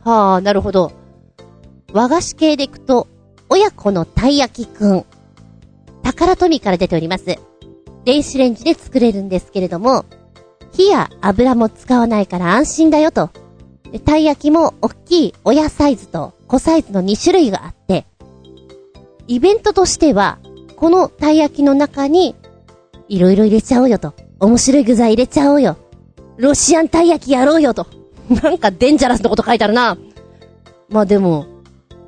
はあ、なるほど。和菓子系でいくと、親子のたい焼きくん。宝富から出ております。電子レンジで作れるんですけれども、火や油も使わないから安心だよと。でたい焼きも大きい親サイズと小サイズの2種類があって、イベントとしては、このたい焼きの中に、いろいろ入れちゃおうよと。面白い具材入れちゃおうよ。ロシアンたい焼きやろうよと。なんかデンジャラスなこと書いてあるな。まあでも、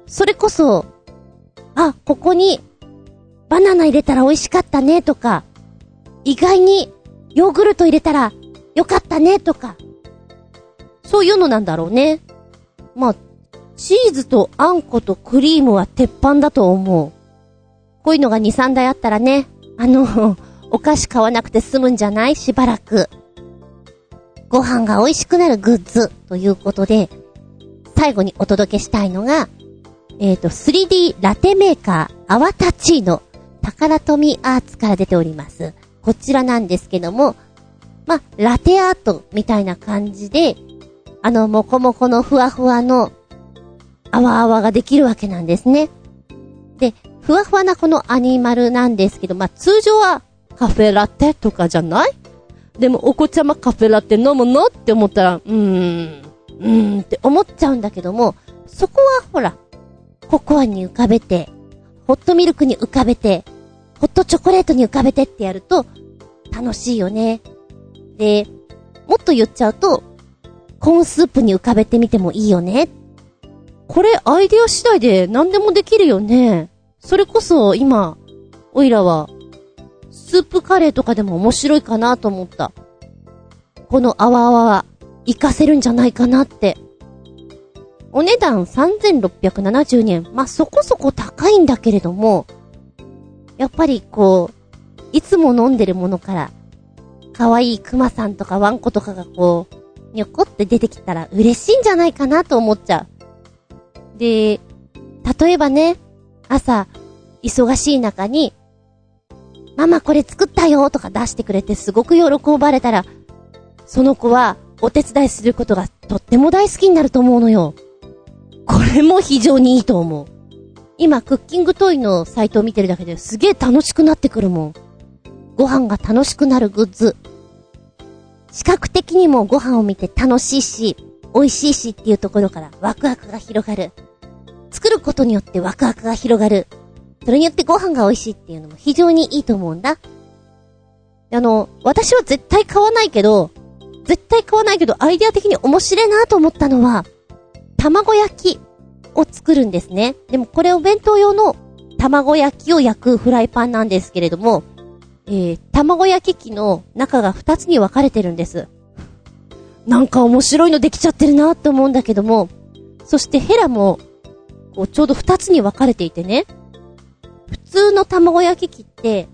それこそ、あ、ここに、バナナ入れたら美味しかったねとか、意外に、ヨーグルト入れたら、よかったねとか、そういうのなんだろうね。まあ、チーズとあんことクリームは鉄板だと思う。こういうのが2、3台あったらね、あの、お菓子買わなくて済むんじゃない？しばらく。ご飯が美味しくなるグッズということで、最後にお届けしたいのが、えっ、と、3D ラテメーカー、アワタチーノ、宝富アーツから出ております。こちらなんですけども、ま、ラテアートみたいな感じで、あの、もこもこのふわふわの、泡泡ができるわけなんですね。で、ふわふわなこのアニマルなんですけど、まあ、通常はカフェラテとかじゃない？でも、お子ちゃまカフェラテ飲むの？って思ったら、うーん、うーんって思っちゃうんだけども、そこはほら、ココアに浮かべて、ホットミルクに浮かべて、ホットチョコレートに浮かべてってやると、楽しいよね。で、もっと言っちゃうと、コーンスープに浮かべてみてもいいよね。これアイデア次第で何でもできるよね。それこそ今、おいらは、スープカレーとかでも面白いかなと思った。この泡泡は、活かせるんじゃないかなって。お値段3670円。まあ、そこそこ高いんだけれども、やっぱりこう、いつも飲んでるものから、可愛いクマさんとかワンコとかがこう、にょこって出てきたら嬉しいんじゃないかなと思っちゃう。で、例えばね、朝、忙しい中に、ママこれ作ったよとか出してくれてすごく喜ばれたら、その子はお手伝いすることがとっても大好きになると思うのよ。これも非常にいいと思う。今、クッキングトイのサイトを見てるだけですげえ楽しくなってくるもん。ご飯が楽しくなるグッズ。視覚的にもご飯を見て楽しいし、美味しいしっていうところからワクワクが広がる。作ることによってワクワクが広がる。それによってご飯が美味しいっていうのも非常にいいと思うんだ。あの、私は絶対買わないけど、絶対買わないけど、アイデア的に面白いなと思ったのは、卵焼きを作るんですね。でもこれお弁当用の卵焼きを焼くフライパンなんですけれども、えー、卵焼き器の中が2つに分かれてるんです。なんか面白いのできちゃってるなって思うんだけども、そしてヘラも、こうちょうど2つに分かれていてね、普通の卵焼き器って、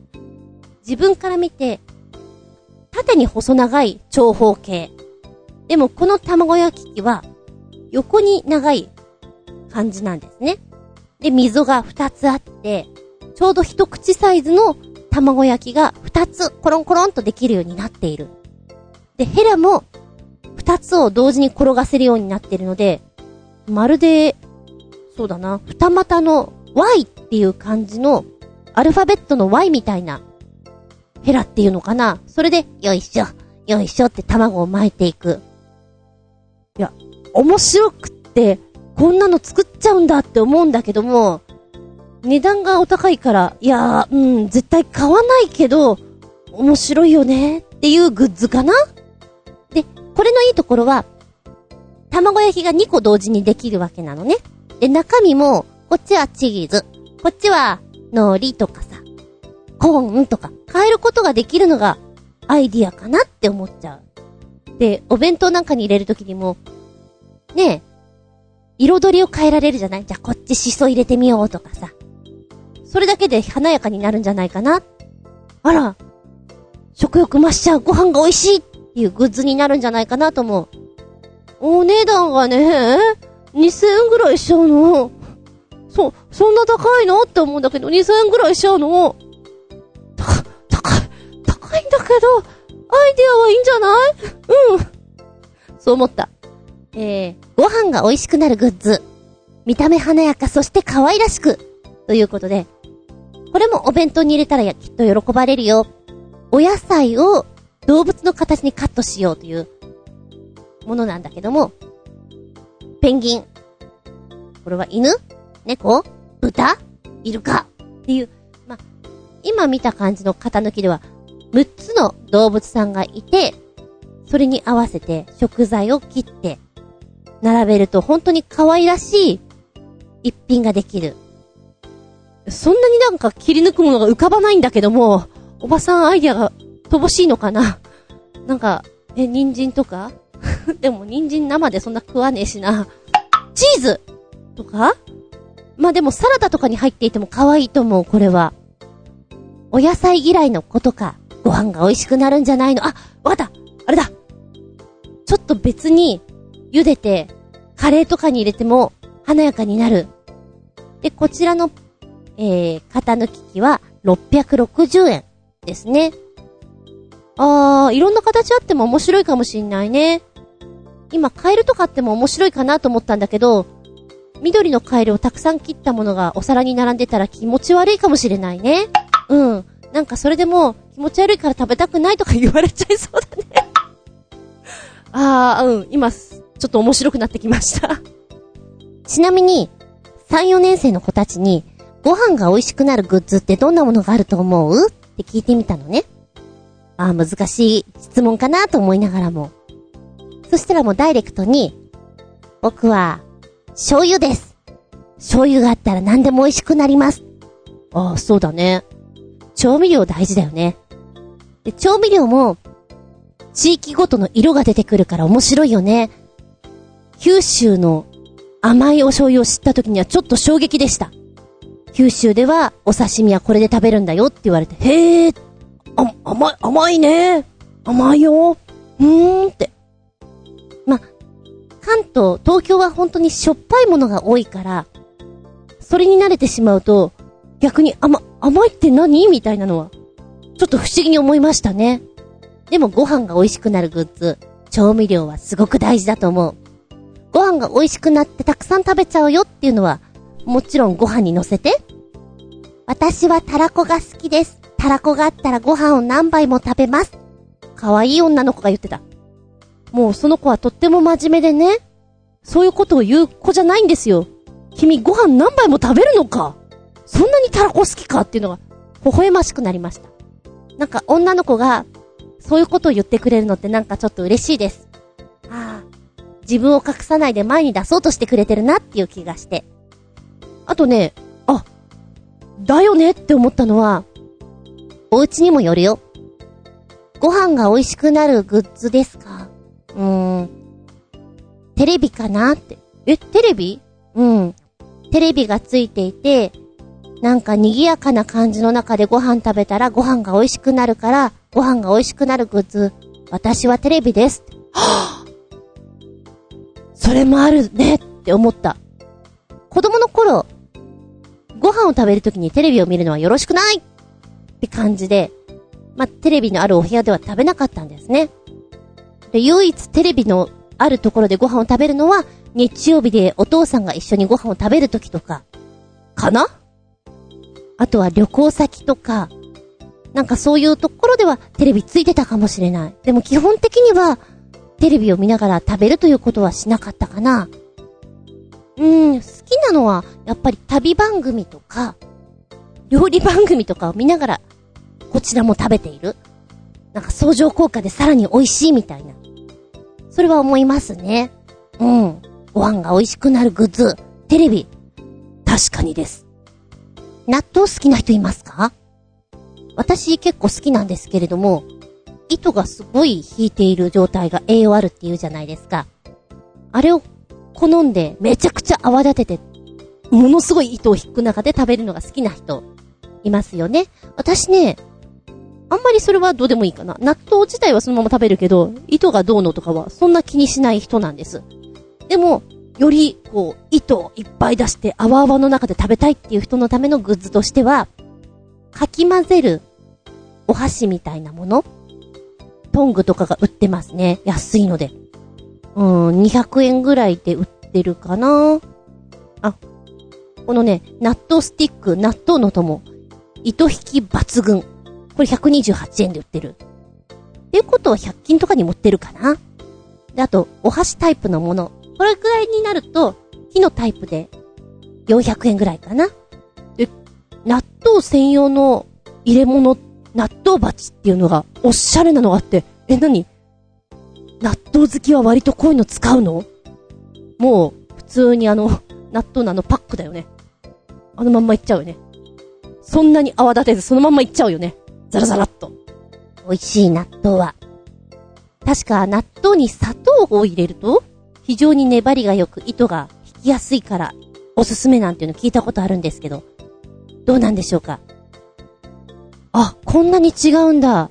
自分から見て、縦に細長い長方形。でもこの卵焼き器は、横に長い感じなんですね。で、溝が2つあって、ちょうど一口サイズの卵焼きが2つコロンコロンとできるようになっている。で、ヘラも2つを同時に転がせるようになっているので、まるで、そうだな、二股の Y っていう感じの、アルファベットの Y みたいな、ヘラっていうのかなそれで、よいしょ、よいしょって卵を巻いていく。いや、面白くって、こんなの作っちゃうんだって思うんだけども、値段がお高いから、いやー、うん、絶対買わないけど、面白いよねっていうグッズかな？で、これのいいところは、卵焼きが2個同時にできるわけなのね。で、中身も、こっちはチーズ、こっちは海苔とかさ、コーンとか変えることができるのがアイディアかなって思っちゃう。で、お弁当なんかに入れるときにも、ねえ、彩りを変えられるじゃない？じゃあこっちシソ入れてみようとかさ。それだけで華やかになるんじゃないかな。あら、食欲増しちゃうご飯が美味しいっていうグッズになるんじゃないかなと思う。お値段がね、2000円ぐらいしちゃうの。そ、そんな高いの？って思うんだけど、2000円ぐらいしちゃうの。高、高い、高いんだけど、アイデアはいいんじゃない？うん。そう思った。えー、ご飯が美味しくなるグッズ。見た目華やか、そして可愛らしく。ということで、これもお弁当に入れたらきっと喜ばれるよ。お野菜を動物の形にカットしようというものなんだけども、ペンギン。これは犬？猫？豚？イルカ？っていう、ま、今見た感じの型抜きでは、6つの動物さんがいて、それに合わせて食材を切って、並べると本当に可愛らしい一品ができる。そんなになんか切り抜くものが浮かばないんだけども、おばさんアイディアが乏しいのかな。なんか、え、人参とか？でも人参生でそんな食わねえしな。チーズ！とか？まあでもサラダとかに入っていても可愛いと思う、これは。お野菜嫌いの子とか、ご飯が美味しくなるんじゃないの？あ、わかった！あれだ！ちょっと別に、茹でて、カレーとかに入れても、華やかになる。で、こちらの、えー、型抜き器は、660円ですね。あー、いろんな形あっても面白いかもしんないね。今、カエルとかあっても面白いかなと思ったんだけど、緑のカエルをたくさん切ったものがお皿に並んでたら気持ち悪いかもしれないね。うん。なんかそれでも気持ち悪いから食べたくないとか言われちゃいそうだね。あー、うん。今、ちょっと面白くなってきました。ちなみに、3、4年生の子たちに、ご飯が美味しくなるグッズってどんなものがあると思う？って聞いてみたのね。あー、難しい質問かなと思いながらも。そしたらもうダイレクトに、僕は、醤油です。醤油があったら何でも美味しくなります。ああ、そうだね。調味料大事だよね。で、調味料も、地域ごとの色が出てくるから面白いよね。九州の甘いお醤油を知った時にはちょっと衝撃でした。九州ではお刺身はこれで食べるんだよって言われて、へえ、あ、甘い、甘いね。甘いよ。うーんって。ま、関東、東京は本当にしょっぱいものが多いから、それに慣れてしまうと、逆に甘、甘いって何みたいなのは、ちょっと不思議に思いましたね。でもご飯が美味しくなるグッズ、調味料はすごく大事だと思う。飯が美味しくなってたくさん食べちゃうよっていうのは、もちろんご飯に乗せて。私はたらこが好きです。たらこがあったらご飯を何杯も食べます。可愛い女の子が言ってた。もうその子はとっても真面目でね。そういうことを言う子じゃないんですよ。君ご飯何杯も食べるのかそんなにたらこ好きかっていうのが、微笑ましくなりました。なんか女の子が、そういうことを言ってくれるのってなんかちょっと嬉しいです。ああ、自分を隠さないで前に出そうとしてくれてるなっていう気がして。あとね、あ、だよねって思ったのは、お家にもよるよ。ご飯が美味しくなるグッズですか？うーん。テレビかなって。え、テレビ？うん。テレビがついていて、なんか賑やかな感じの中でご飯食べたらご飯が美味しくなるから、ご飯が美味しくなるグッズ。私はテレビです。は ぁそれもあるねって思った。子供の頃、ご飯を食べるときにテレビを見るのはよろしくないって感じで、まあ、テレビのあるお部屋では食べなかったんですね。で、唯一テレビのあるところでご飯を食べるのは、日曜日でお父さんが一緒にご飯を食べるときとか、かな？あとは旅行先とか、なんかそういうところではテレビついてたかもしれない。でも基本的には、テレビを見ながら食べるということはしなかったかな。うーん、好きなのは、やっぱり旅番組とか、料理番組とかを見ながら、こちらも食べている。なんか相乗効果でさらに美味しいみたいな。それは思いますね。うん。ご飯が美味しくなるグッズ、テレビ。確かにです。納豆好きな人いますか？私結構好きなんですけれども、糸がすごい引いている状態が栄養あるって言うじゃないですか。あれを好んでめちゃくちゃ泡立てて、ものすごい糸を引く中で食べるのが好きな人、いますよね。私ね、あんまりそれはどうでもいいかな。納豆自体はそのまま食べるけど、糸がどうのとかはそんな気にしない人なんです。でも、より、こう、糸をいっぱい出して泡々の中で食べたいっていう人のためのグッズとしては、かき混ぜるお箸みたいなものトングとかが売ってますね。安いので。うん、200円ぐらいで売ってるかなあ、このね、納豆スティック、納豆の友、糸引き抜群。これ128円で売ってる。っていうことは100均とかに持ってるかなで、あと、お箸タイプのもの。これくらいになると、木のタイプで400円ぐらいかな。で、納豆専用の入れ物っ、納豆鉢っていうのがおしゃれなのがあって、え、なに納豆好きは割とこういうの使うの？もう、普通にあの、納豆のあのパックだよね。あのまんまいっちゃうよね。そんなに泡立てずそのまんまいっちゃうよね。ザラザラっと。美味しい納豆は。確か納豆に砂糖を入れると、非常に粘りが良く糸が引きやすいから、おすすめなんていうの聞いたことあるんですけど、どうなんでしょうか、こんなに違うんだ。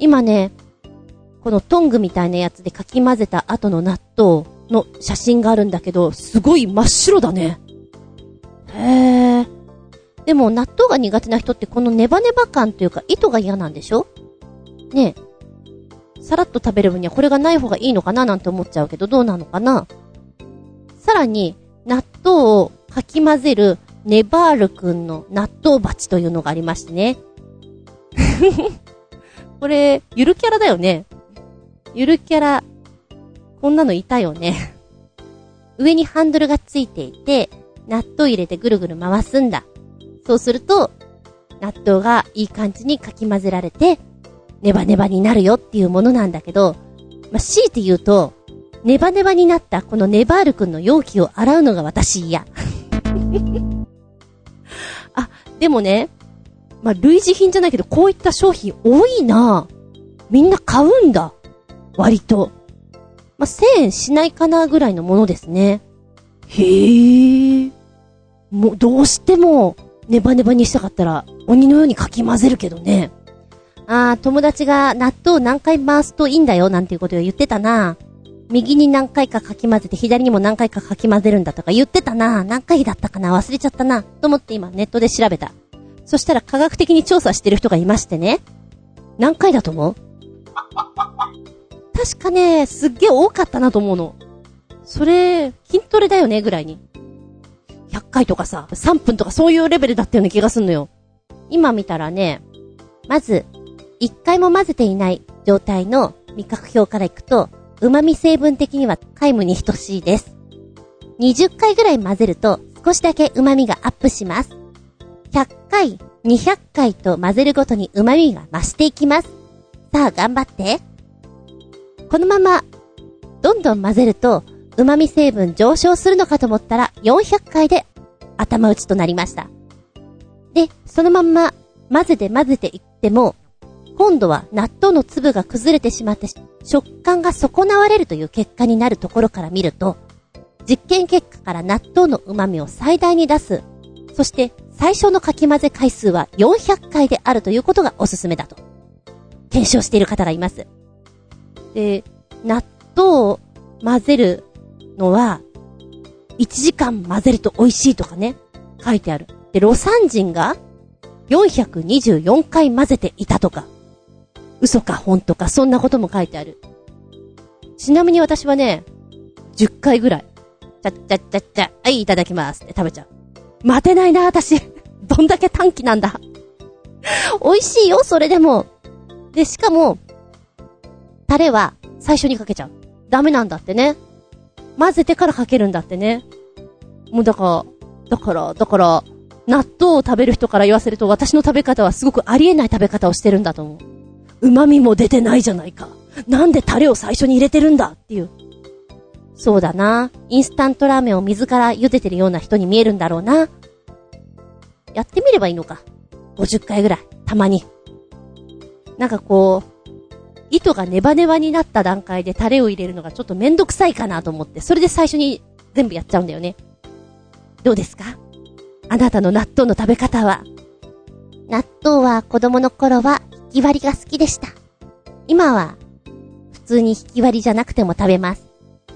今ね、このトングみたいなやつでかき混ぜた後の納豆の写真があるんだけど、すごい真っ白だね。へえ。でも納豆が苦手な人ってこのネバネバ感というか糸が嫌なんでしょ？ねえ。さらっと食べる分にはこれがない方がいいのかななんて思っちゃうけど、どうなのかな？さらに、納豆をかき混ぜるネバールくんの納豆鉢というのがありましてね。これ、ゆるキャラだよね。ゆるキャラ、こんなのいたよね。上にハンドルがついていて、納豆入れてぐるぐる回すんだ。そうすると、納豆がいい感じにかき混ぜられて、ネバネバになるよっていうものなんだけど、まあ、強いて言うと、ネバネバになったこのネバールくんの容器を洗うのが私嫌。あ、でもね、まあ、類似品じゃないけど、こういった商品多いなみんな買うんだ。割と。まあ、1000円しないかなぐらいのものですね。へえ。もう、どうしても、ネバネバにしたかったら、鬼のようにかき混ぜるけどね。あー、友達が納豆何回回すといいんだよ、なんていうことを言ってたな。右に何回かかき混ぜて、左にも何回かかき混ぜるんだとか言ってたな。何回だったかな？忘れちゃったな。と思って今ネットで調べた。そしたら科学的に調査してる人がいましてね。何回だと思う？確かね、すっげえ多かったなと思うの。それ、筋トレだよね、ぐらいに。100回とかさ、3分とかそういうレベルだったような気がすんのよ。今見たらね、まず、1回も混ぜていない状態の味覚表からいくと、旨味成分的には皆無に等しいです。20回ぐらい混ぜると少しだけ旨味がアップします。100回、200回と混ぜるごとに旨味が増していきます。さあ頑張って。このまま、どんどん混ぜると、旨味成分上昇するのかと思ったら400回で頭打ちとなりました。で、そのまま混ぜて混ぜていっても、今度は納豆の粒が崩れてしまって食感が損なわれるという結果になるところから見ると、実験結果から納豆の旨味を最大に出す。そして最初のかき混ぜ回数は400回であるということがおすすめだと。検証している方がいます。で、納豆を混ぜるのは、1時間混ぜると美味しいとかね、書いてある。で、ロサン人が424回混ぜていたとか。嘘か本とかそんなことも書いてある。ちなみに私はね、10回ぐらい。ちゃっちゃっちゃっちゃ、はい、いただきますって食べちゃう。待てないな、私。どんだけ短期なんだ。美味しいよ、それでも。で、しかも、タレは最初にかけちゃう。ダメなんだってね。混ぜてからかけるんだってね。もうだから、だから、だから、納豆を食べる人から言わせると私の食べ方はすごくありえない食べ方をしてるんだと思う。旨味も出てないじゃないか。なんでタレを最初に入れてるんだっていう。そうだな。インスタントラーメンを水から茹でてるような人に見えるんだろうな。やってみればいいのか。50回ぐらい。たまに。なんかこう、糸がネバネバになった段階でタレを入れるのがちょっとめんどくさいかなと思って、それで最初に全部やっちゃうんだよね。どうですか？あなたの納豆の食べ方は？納豆は子供の頃は引き割りが好きでした。今は、普通に引き割りじゃなくても食べます。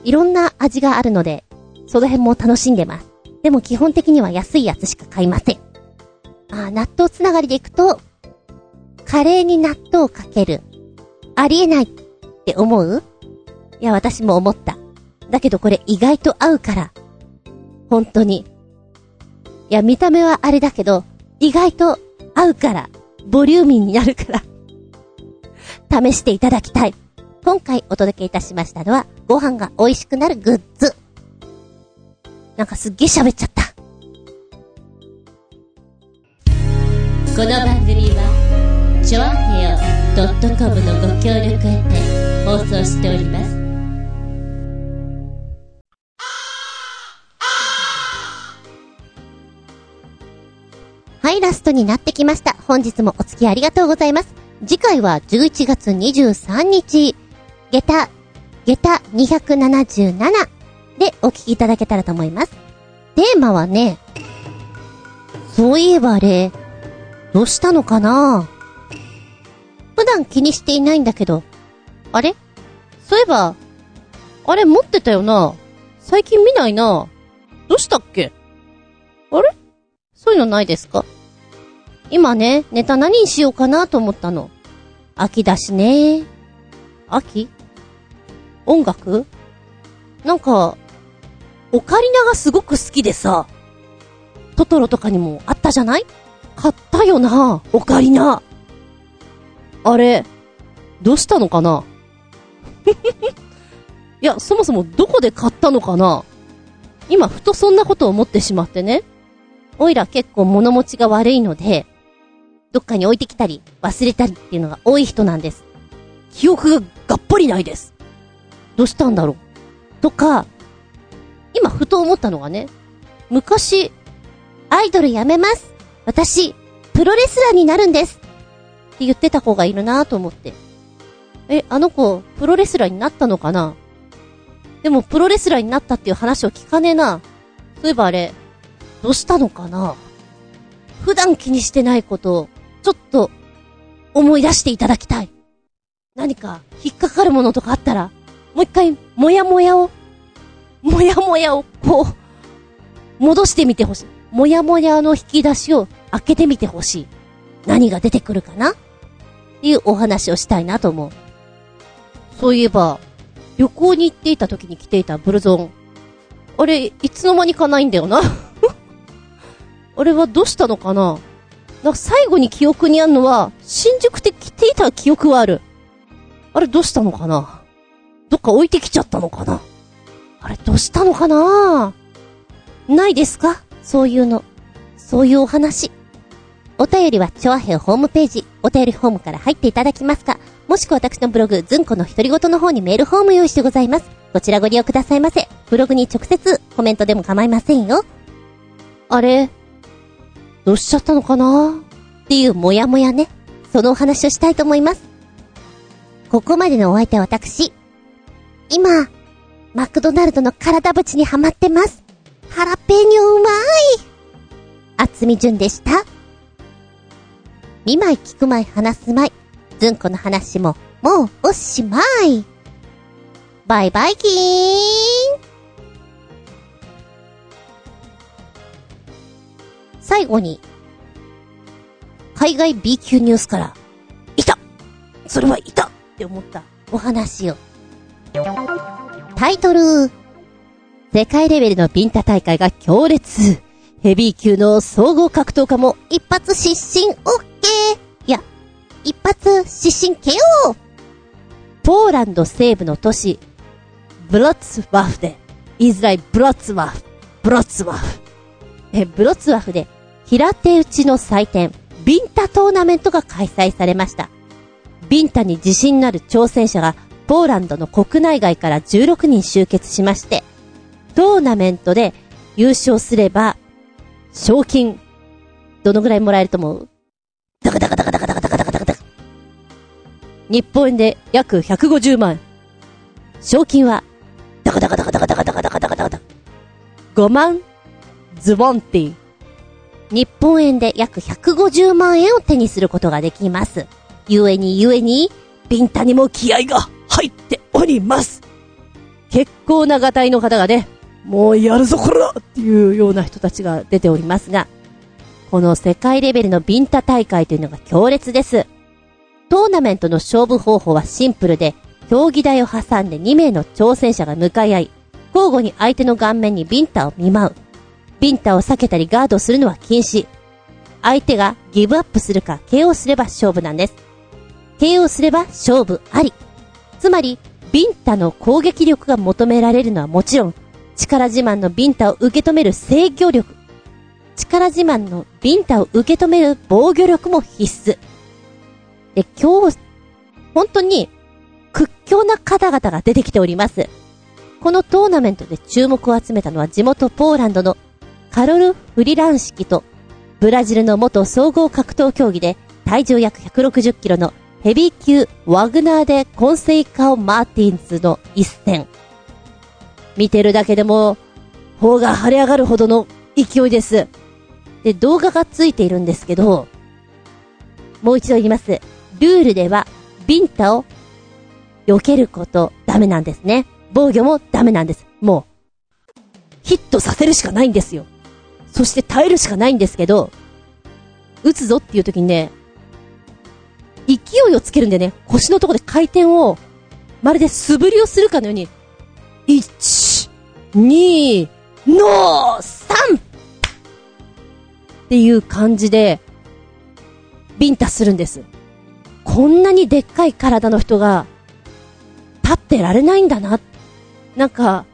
いろんな味があるので、その辺も楽しんでます。でも基本的には安いやつしか買いません。あ、納豆つながりでいくと、カレーに納豆をかける。ありえないって思う？いや、私も思った。だけどこれ意外と合うから。本当に。いや、見た目はあれだけど、意外と合うから。ボリューミーになるから試していただきたい。今回お届けいたしましたのは、ご飯が美味しくなるグッズ。なんかすっげえ喋っちゃった。この番組は、ちょあへよ .com のご協力へて放送しております。はい、ラストになってきました。本日もお付き合いありがとうございます。次回は11月23日、下駄、下駄277でお聞きいただけたらと思います。テーマはね、そういえばあれ、どうしたのかな？普段気にしていないんだけど、あれ？そういえば、あれ持ってたよな。最近見ないな。どうしたっけ？あれ？そういうのないですか？今ね、ネタ何にしようかなと思ったの。秋だしね。秋？音楽？なんか、オカリナがすごく好きでさ、トトロとかにもあったじゃない？買ったよな、オカリナ。あれ、どうしたのかな？いや、そもそもどこで買ったのかな？今、ふとそんなことを思ってしまってね。おいら結構物持ちが悪いので、どっかに置いてきたり、忘れたりっていうのが多い人なんです。記憶ががっぽりないです。どうしたんだろう？とか、今ふと思ったのがね、昔、アイドルやめます私、プロレスラーになるんですって言ってた方がいるなと思って。え、あの子、プロレスラーになったのかな？でも、プロレスラーになったっていう話を聞かねえな。そういえばあれ、どうしたのかな？普段気にしてないことを、ちょっと、思い出していただきたい。何か、引っかかるものとかあったら、もう一回、もやもやを、もやもやを、こう、戻してみてほしい。もやもやの引き出しを開けてみてほしい。何が出てくるかな？っていうお話をしたいなと思う。そういえば、旅行に行っていた時に着ていたブルゾン。あれ、いつの間にかないんだよな。あれはどうしたのかな？なんか最後に記憶にあるのは、新宿で着ていた記憶はある。あれどうしたのかな？どっか置いてきちゃったのかな？あれどうしたのかな？ないですか？そういうの。そういうお話。お便りは、チョアヘオホームページ、お便りフォームから入っていただきますか、もしくは私のブログ、ズンコの独り言の方にメールフォーム用意してございます。こちらご利用くださいませ。ブログに直接コメントでも構いませんよ。あれ？どうしちゃったのかな？っていうもやもやね。そのお話をしたいと思います。ここまでのお相手は私。今、マクドナルドの体縁にはまってます。ハラペーニョうまい。あつみじゅんでした。見舞い聞く舞い話す舞い。ずんこの話も、もうおしまい。バイバイキーン。最後に、海外 B 級ニュースから、いたそれはいたって思ったお話を。タイトル、世界レベルのビンタ大会が強烈。ヘビー級の総合格闘家も一発失神 OK! いや、一発失神 KO! ポーランド西部の都市、ブロッツワフで、言いづらいブロッツワフ、ブロッツワフ。え、ブロッツワフで、平手打ちの祭典、ビンタトーナメントが開催されました。ビンタに自信のある挑戦者が、ポーランドの国内外から16人集結しまして、トーナメントで優勝すれば、賞金、どのぐらいもらえると思う？ダカダカダカダカダカダカダカダカダカ。日本円で約150万。賞金は、ダカダカダカダカダカダカダカダカダカダ。5万、ズボンティ。日本円で約150万円を手にすることができます。ゆえにゆえに、ビンタにも気合が入っております。結構ながたいの方がね、もうやるぞこれだっていうような人たちが出ておりますが、この世界レベルのビンタ大会というのが強烈です。トーナメントの勝負方法はシンプルで、競技台を挟んで2名の挑戦者が向かい合い、交互に相手の顔面にビンタを見舞う。ビンタを避けたりガードするのは禁止。相手がギブアップするか KO すれば勝負なんです。KO すれば勝負あり。つまり、ビンタの攻撃力が求められるのはもちろん、力自慢のビンタを受け止める制御力。力自慢のビンタを受け止める防御力も必須。で、今日、本当に屈強な方々が出てきております。このトーナメントで注目を集めたのは地元ポーランドのカロル・フリラン式とブラジルの元総合格闘競技で体重約160キロのヘビー級ワグナーでコンセイカオ・マーティンズの一戦。見てるだけでも、頬が腫れ上がるほどの勢いです。で、動画がついているんですけど、もう一度言います。ルールでは、ビンタを避けることダメなんですね。防御もダメなんです。もう、ヒットさせるしかないんですよ。そして耐えるしかないんですけど、打つぞっていう時にね、勢いをつけるんでね、腰のとこで回転を、まるで素振りをするかのように、1、2、の 3! っていう感じで、ビンタするんです。こんなにでっかい体の人が、立ってられないんだな。なんか、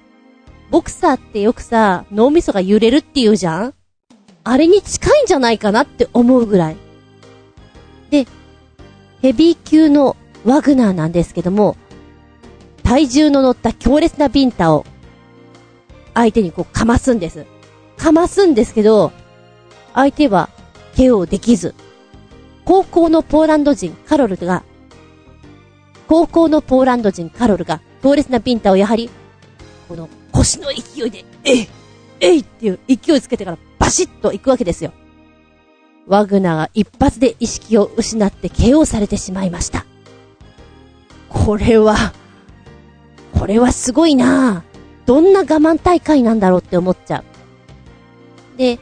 ボクサーってよくさ、脳みそが揺れるって言うじゃんあれに近いんじゃないかなって思うぐらい。で、ヘビー級のワグナーなんですけども、体重の乗った強烈なビンタを、相手にこうかますんです。かますんですけど、相手は KO できず、高校のポーランド人カロルが、高校のポーランド人カロルが強烈なピンタをやはり、この腰の勢いで、えいえいっていう勢いつけてからバシッと行くわけですよ。ワグナーが一発で意識を失って KO されてしまいました。これは、これはすごいなぁどんな我慢大会なんだろうって思っちゃう。で、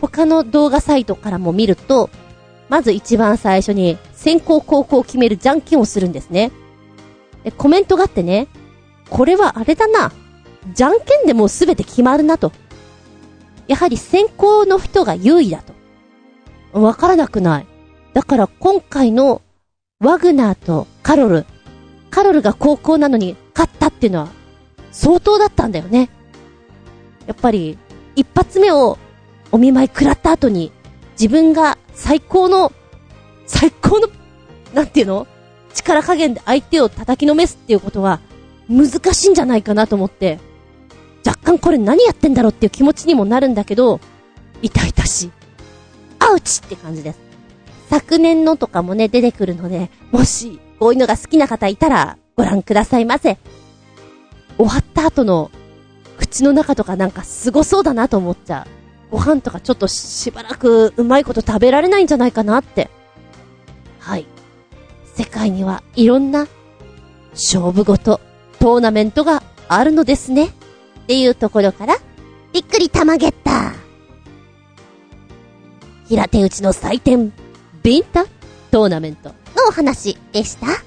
他の動画サイトからも見ると、まず一番最初に先行後攻を決めるじゃんけんをするんですね。で、コメントがあってね、これはあれだな。じゃんけんでもうすべて決まるなと。やはり先行の人が優位だと。わからなくない。だから今回のワグナーとカロル、カロルが高校なのに勝ったっていうのは相当だったんだよね。やっぱり一発目をお見舞い食らった後に自分が最高の、最高の、なんていうの？力加減で相手を叩きのめすっていうことは難しいんじゃないかなと思って、若干これ何やってんだろうっていう気持ちにもなるんだけど、痛々しい。アウチって感じです。昨年のとかもね、出てくるので、もし、こういうのが好きな方いたら、ご覧くださいませ。終わった後の、口の中とかなんか凄そうだなと思っちゃう。ご飯とかちょっとしばらくうまいこと食べられないんじゃないかなって。はい。世界にはいろんな勝負ごと、トーナメントがあるのですね。っていうところから、びっくりたまげった。平手打ちの祭典、ビンタトーナメントのお話でした。